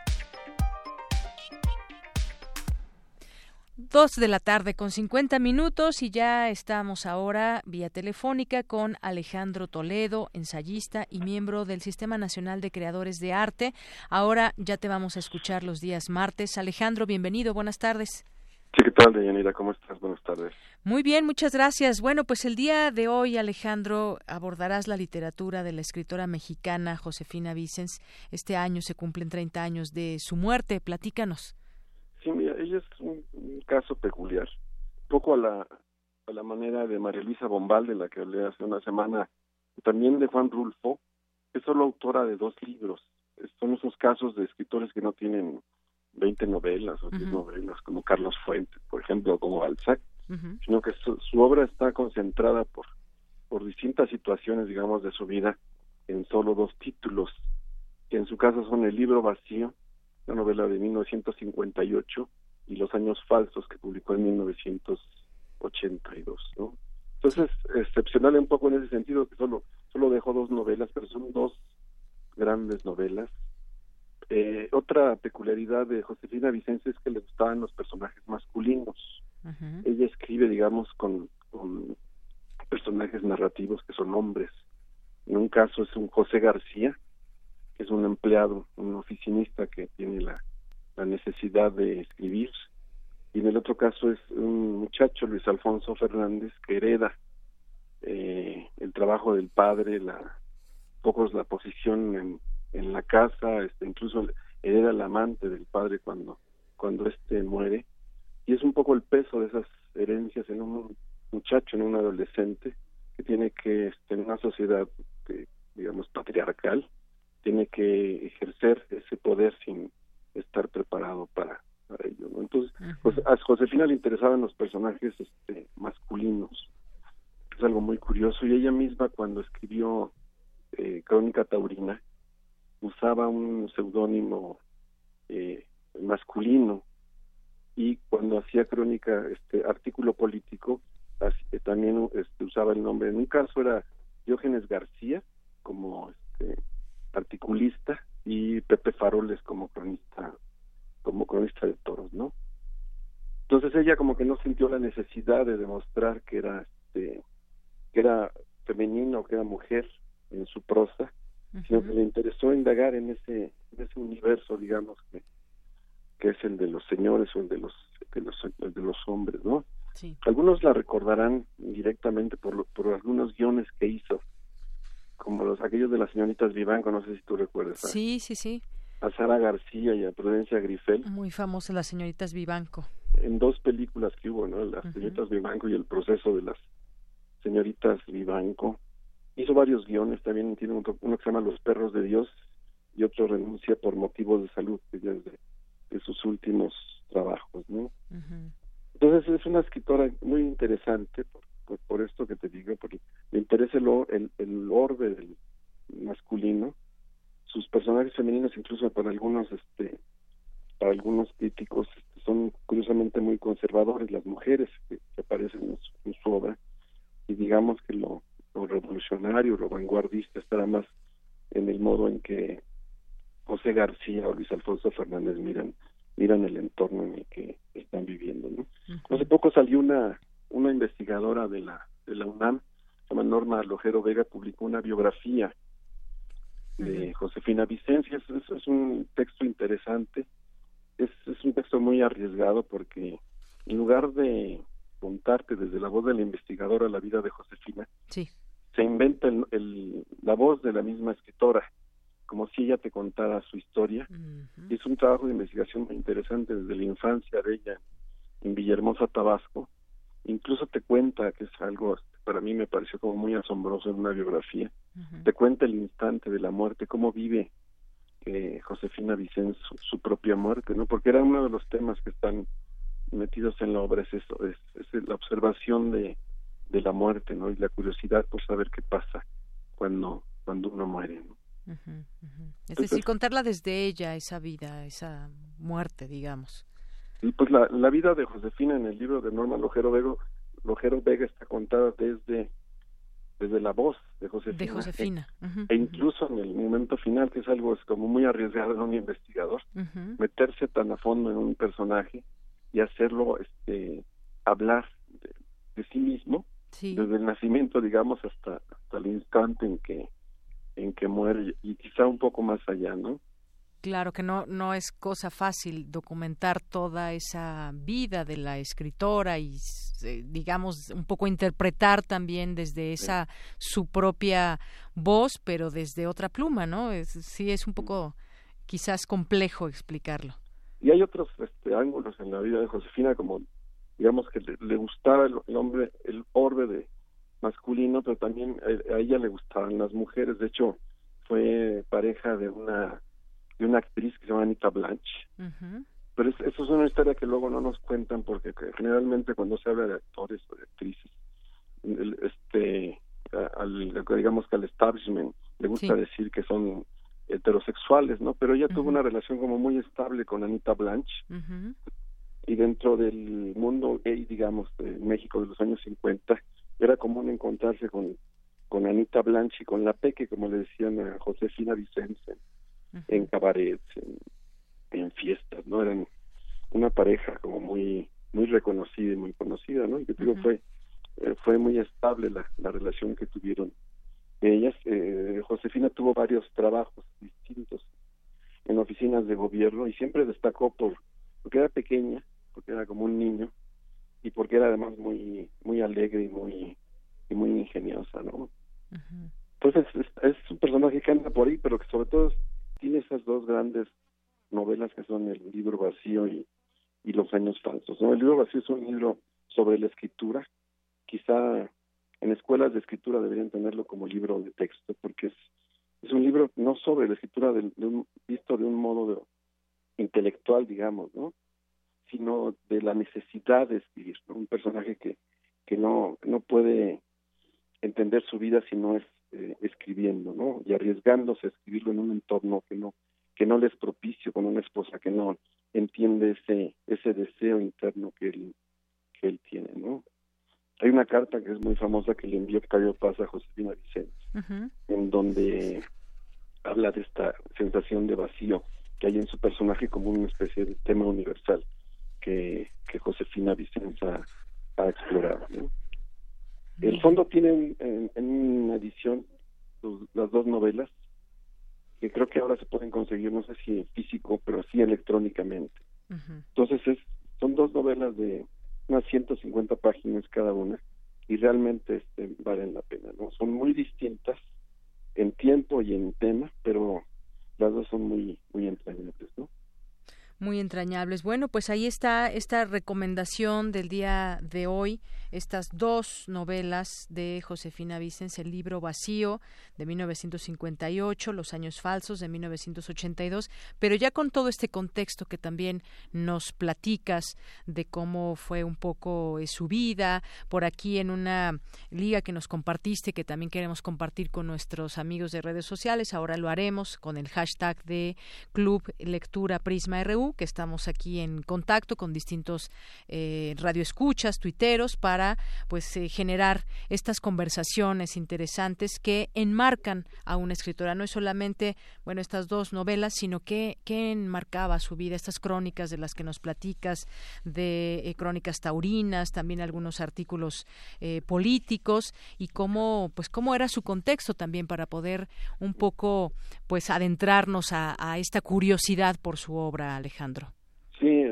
Speaker 27: Dos de la tarde con 50 minutos y ya estamos ahora vía telefónica con Alejandro Toledo, ensayista y miembro del Sistema Nacional de Creadores de Arte. Ahora ya te vamos a escuchar los días martes. Alejandro, bienvenido, buenas tardes.
Speaker 41: Sí, ¿qué tal, Deyanira? ¿Cómo estás? Buenas tardes.
Speaker 27: Muy bien, muchas gracias. Bueno, pues el día de hoy, Alejandro, abordarás la literatura de la escritora mexicana Josefina Vicens. Este año se cumplen 30 años de su muerte. Platícanos.
Speaker 41: Sí, mira, ella es un, caso peculiar. Un poco a la, a la manera de María Luisa Bombal, de la que hablé hace una semana, también de Juan Rulfo, es solo autora de dos libros. Son esos casos de escritores que no tienen 20 novelas o 10 novelas, como Carlos Fuentes, por ejemplo, como Balzac, sino que su, obra está concentrada por, por distintas situaciones, digamos, de su vida en solo dos títulos, que en su caso son El libro vacío, la novela de 1958, y Los años falsos, que publicó en 1982, ¿no? Entonces, excepcional un poco en ese sentido, que solo, solo dejó dos novelas, pero son dos grandes novelas, eh, otra peculiaridad de Josefina Vicente es que le gustaban los personajes masculinos. Ella escribe, digamos, con, personajes narrativos que son hombres. En un caso es un José García, es un empleado, un oficinista que tiene la, necesidad de escribir. Y en el otro caso es un muchacho, Luis Alfonso Fernández, que hereda eh, el trabajo del padre, la pocos la posición en, en la casa, este, incluso hereda el amante del padre cuando, cuando éste muere, y es un poco el peso de esas herencias en un muchacho, en un adolescente, que tiene que, este, en una sociedad, digamos, patriarcal, tiene que ejercer ese poder sin estar preparado para, ello. ¿no? Entonces, pues a Josefina le interesaban los personajes este, masculinos. Es algo muy curioso. Y ella misma, cuando escribió eh, Crónica Taurina, usaba un seudónimo eh, masculino y cuando hacía crónica, este artículo político, eh, también este, usaba el nombre. En un caso era Diógenes García como este, articulista y Pepe Faroles como cronista, como cronista de toros, ¿no? Entonces ella como que no sintió la necesidad de demostrar que era este que era femenino, que era mujer en su prosa, sino que le interesó indagar en ese, ese universo, digamos, que, que es el de los señores o el de los, de los, de los hombres, ¿no? Algunos la recordarán directamente por, por algunos guiones que hizo, como los aquellos de las señoritas Vivanco, no sé si tú recuerdas.
Speaker 27: Sí, sí, sí.
Speaker 41: A Sara García y a Prudencia Grifel.
Speaker 27: Muy famosa las señoritas Vivanco.
Speaker 41: En dos películas que hubo, ¿no? Las señoritas Vivanco y el proceso de las señoritas Vivanco hizo varios guiones, también tiene uno, que se llama Los perros de Dios y otro renuncia por motivos de salud, que ya es de, sus últimos trabajos, ¿no? Entonces es una escritora muy interesante por, por, esto que te digo, porque le interesa el, el, orbe del masculino, sus personajes femeninos incluso para algunos este para algunos críticos este, son curiosamente muy conservadores las mujeres que, aparecen en su obra y digamos que lo lo revolucionario, lo vanguardista, estará más en el modo en que José García o Luis Alfonso Fernández miran miran el entorno en el que están viviendo. ¿no? Hace poco salió una una investigadora de la de la UNAM, se llama Norma Lojero Vega, publicó una biografía de Josefina Vicencia. Es, es, un texto interesante, es, es un texto muy arriesgado porque en lugar de contarte desde la voz de la investigadora la vida de Josefina,
Speaker 27: sí
Speaker 41: se inventa el, la voz de la misma escritora, como si ella te contara su historia. es un trabajo de investigación muy interesante desde la infancia de ella en Villahermosa, Tabasco. Incluso te cuenta que es algo para mí me pareció como muy asombroso en una biografía. Te cuenta el instante de la muerte, cómo vive eh, Josefina Vicens su, propia muerte, ¿no? Porque era uno de los temas que están metidos en la obra, es eso, es, la observación de, de la muerte, ¿no? Y la curiosidad por saber qué pasa cuando, cuando uno muere, ¿no?
Speaker 1: Es decir, contarla desde ella, esa vida, esa muerte, digamos.
Speaker 41: Y pues la, la vida de Josefina en el libro de Norma Lojero Vega, Lojero Vega está contada desde desde la voz de Josefina.
Speaker 1: De Josefina.
Speaker 41: E, incluso en el momento final, que es algo como muy arriesgado en un investigador, meterse tan a fondo en un personaje y hacerlo este hablar de, sí mismo, desde el nacimiento, digamos, hasta, hasta el instante en que en que muere y quizá un poco más allá, ¿no?
Speaker 1: Claro que no, no es cosa fácil documentar toda esa vida de la escritora y, eh, digamos, un poco interpretar también desde esa su propia voz, pero desde otra pluma, ¿no? Es, sí, es un poco quizás complejo explicarlo.
Speaker 41: Y hay otros este, ángulos en la vida de Josefina, como digamos que le, gustaba el, hombre, el orbe de masculino, pero también a, a ella le gustaban las mujeres. De hecho, fue pareja de una de una actriz que se llama Anita Blanche. Pero eso es una historia que luego no nos cuentan porque generalmente cuando se habla de actores o de actrices, este, al, digamos que al establishment le gusta decir que son heterosexuales, ¿no? Pero ella tuvo una relación como muy estable con Anita Blanche. Y dentro del mundo gay, digamos, de México de los años 50, era común encontrarse con, con Anita Blanche y con la Peque, como le decían a Josefina Vicente en cabarets, en, fiestas, ¿no? Eran una pareja como muy muy reconocida y muy conocida, ¿no? Y que digo, fue eh, fue muy estable la, la relación que tuvieron ellas. Eh, Josefina tuvo varios trabajos distintos en oficinas de gobierno y siempre destacó por porque era pequeña, porque era como un niño y porque era además muy muy alegre y muy y muy ingeniosa, ¿no? Entonces es, es, un personaje que anda por ahí, pero que sobre todo tiene esas dos grandes novelas que son El libro vacío y, Los años falsos. ¿no? El libro vacío es un libro sobre la escritura. Quizá en escuelas de escritura deberían tenerlo como libro de texto, porque es, es un libro no sobre la escritura de, un, visto de un modo intelectual, digamos, ¿no? sino de la necesidad de escribir. Un personaje que, que no, no puede entender su vida si no es eh, escribiendo, ¿no? Y arriesgándose a escribirlo en un entorno que no que no les propicio con una esposa que no entiende ese ese deseo interno que él que él tiene, ¿no? Hay una carta que es muy famosa que le envió Octavio Paz a Josefina Vicente, en donde habla de esta sensación de vacío que hay en su personaje como una especie de tema universal que, que Josefina Vicenza ha explorado. ¿no? El fondo tiene en, una edición las dos novelas, que creo que ahora se pueden conseguir, no sé si físico, pero sí electrónicamente. Entonces es, son dos novelas de unas 150 páginas cada una y realmente este, valen la pena. no Son muy distintas en tiempo y en tema, pero las dos son muy, muy entrañables. ¿no?
Speaker 1: Muy entrañables. Bueno, pues ahí está esta recomendación del día de hoy estas dos novelas de Josefina Vicens, El libro vacío de 1958, Los años falsos de 1982, pero ya con todo este contexto que también nos platicas de cómo fue un poco eh, su vida, por aquí en una liga que nos compartiste, que también queremos compartir con nuestros amigos de redes sociales, ahora lo haremos con el hashtag de Club Lectura Prisma RU, que estamos aquí en contacto con distintos eh, radioescuchas, tuiteros, para pues eh, generar estas conversaciones interesantes que enmarcan a una escritora. No es solamente, bueno, estas dos novelas, sino que, que enmarcaba su vida, estas crónicas de las que nos platicas, de eh, crónicas taurinas, también algunos artículos eh, políticos y cómo, pues cómo era su contexto también para poder un poco, pues adentrarnos a, esta curiosidad por su obra, Alejandro.
Speaker 41: Sí,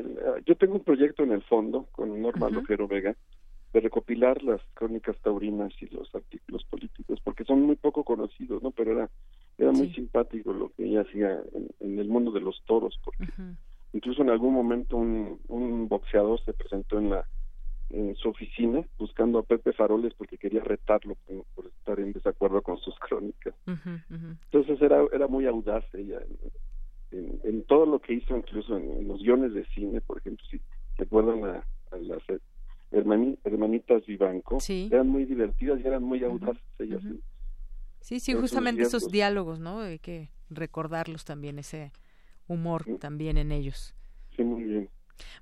Speaker 41: yo tengo un proyecto en el fondo con Norma uh Vega de recopilar las crónicas taurinas y los artículos políticos, porque son muy poco conocidos, ¿no? Pero era, era muy simpático lo que ella hacía en, el mundo de los toros, porque incluso en algún momento un, un boxeador se presentó en la en su oficina buscando a Pepe Faroles porque quería retarlo por, estar en desacuerdo con sus crónicas. Entonces era, era muy audaz ella en, todo lo que hizo, incluso en, los guiones de cine, por ejemplo, si se acuerdan a, las hermanitas Vivanco, eran muy divertidas y eran muy audaces ellas.
Speaker 1: Sí, sí, justamente esos diálogos, ¿no? Hay que recordarlos también, ese humor también en ellos.
Speaker 41: Sí, muy bien.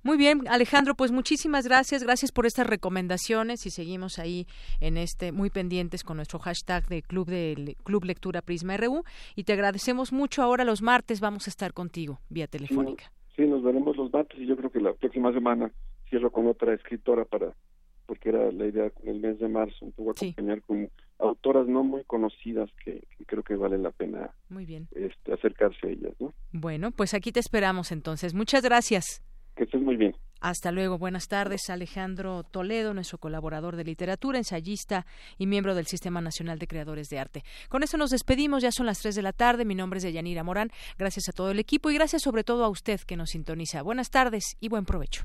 Speaker 1: Muy bien, Alejandro, pues muchísimas gracias, gracias por estas recomendaciones y seguimos ahí en este muy pendientes con nuestro hashtag de Club de Club Lectura Prisma RU y te agradecemos mucho. Ahora los martes vamos a estar contigo vía telefónica.
Speaker 41: Sí, nos veremos los martes y yo creo que la próxima semana cierro con otra escritora para porque era la idea con el mes de marzo, un poco acompañar con autoras no muy conocidas que, creo que vale la pena
Speaker 1: muy bien.
Speaker 41: Este, acercarse a ellas. ¿no?
Speaker 1: Bueno, pues aquí te esperamos entonces. Muchas gracias.
Speaker 41: Que estés muy bien.
Speaker 1: Hasta luego. Buenas tardes, Alejandro Toledo, nuestro colaborador de literatura, ensayista y miembro del Sistema Nacional de Creadores de Arte. Con eso nos despedimos, ya son las 3 de la tarde. Mi nombre es Deyanira Morán. Gracias a todo el equipo y gracias sobre todo a usted que nos sintoniza. Buenas tardes y buen provecho.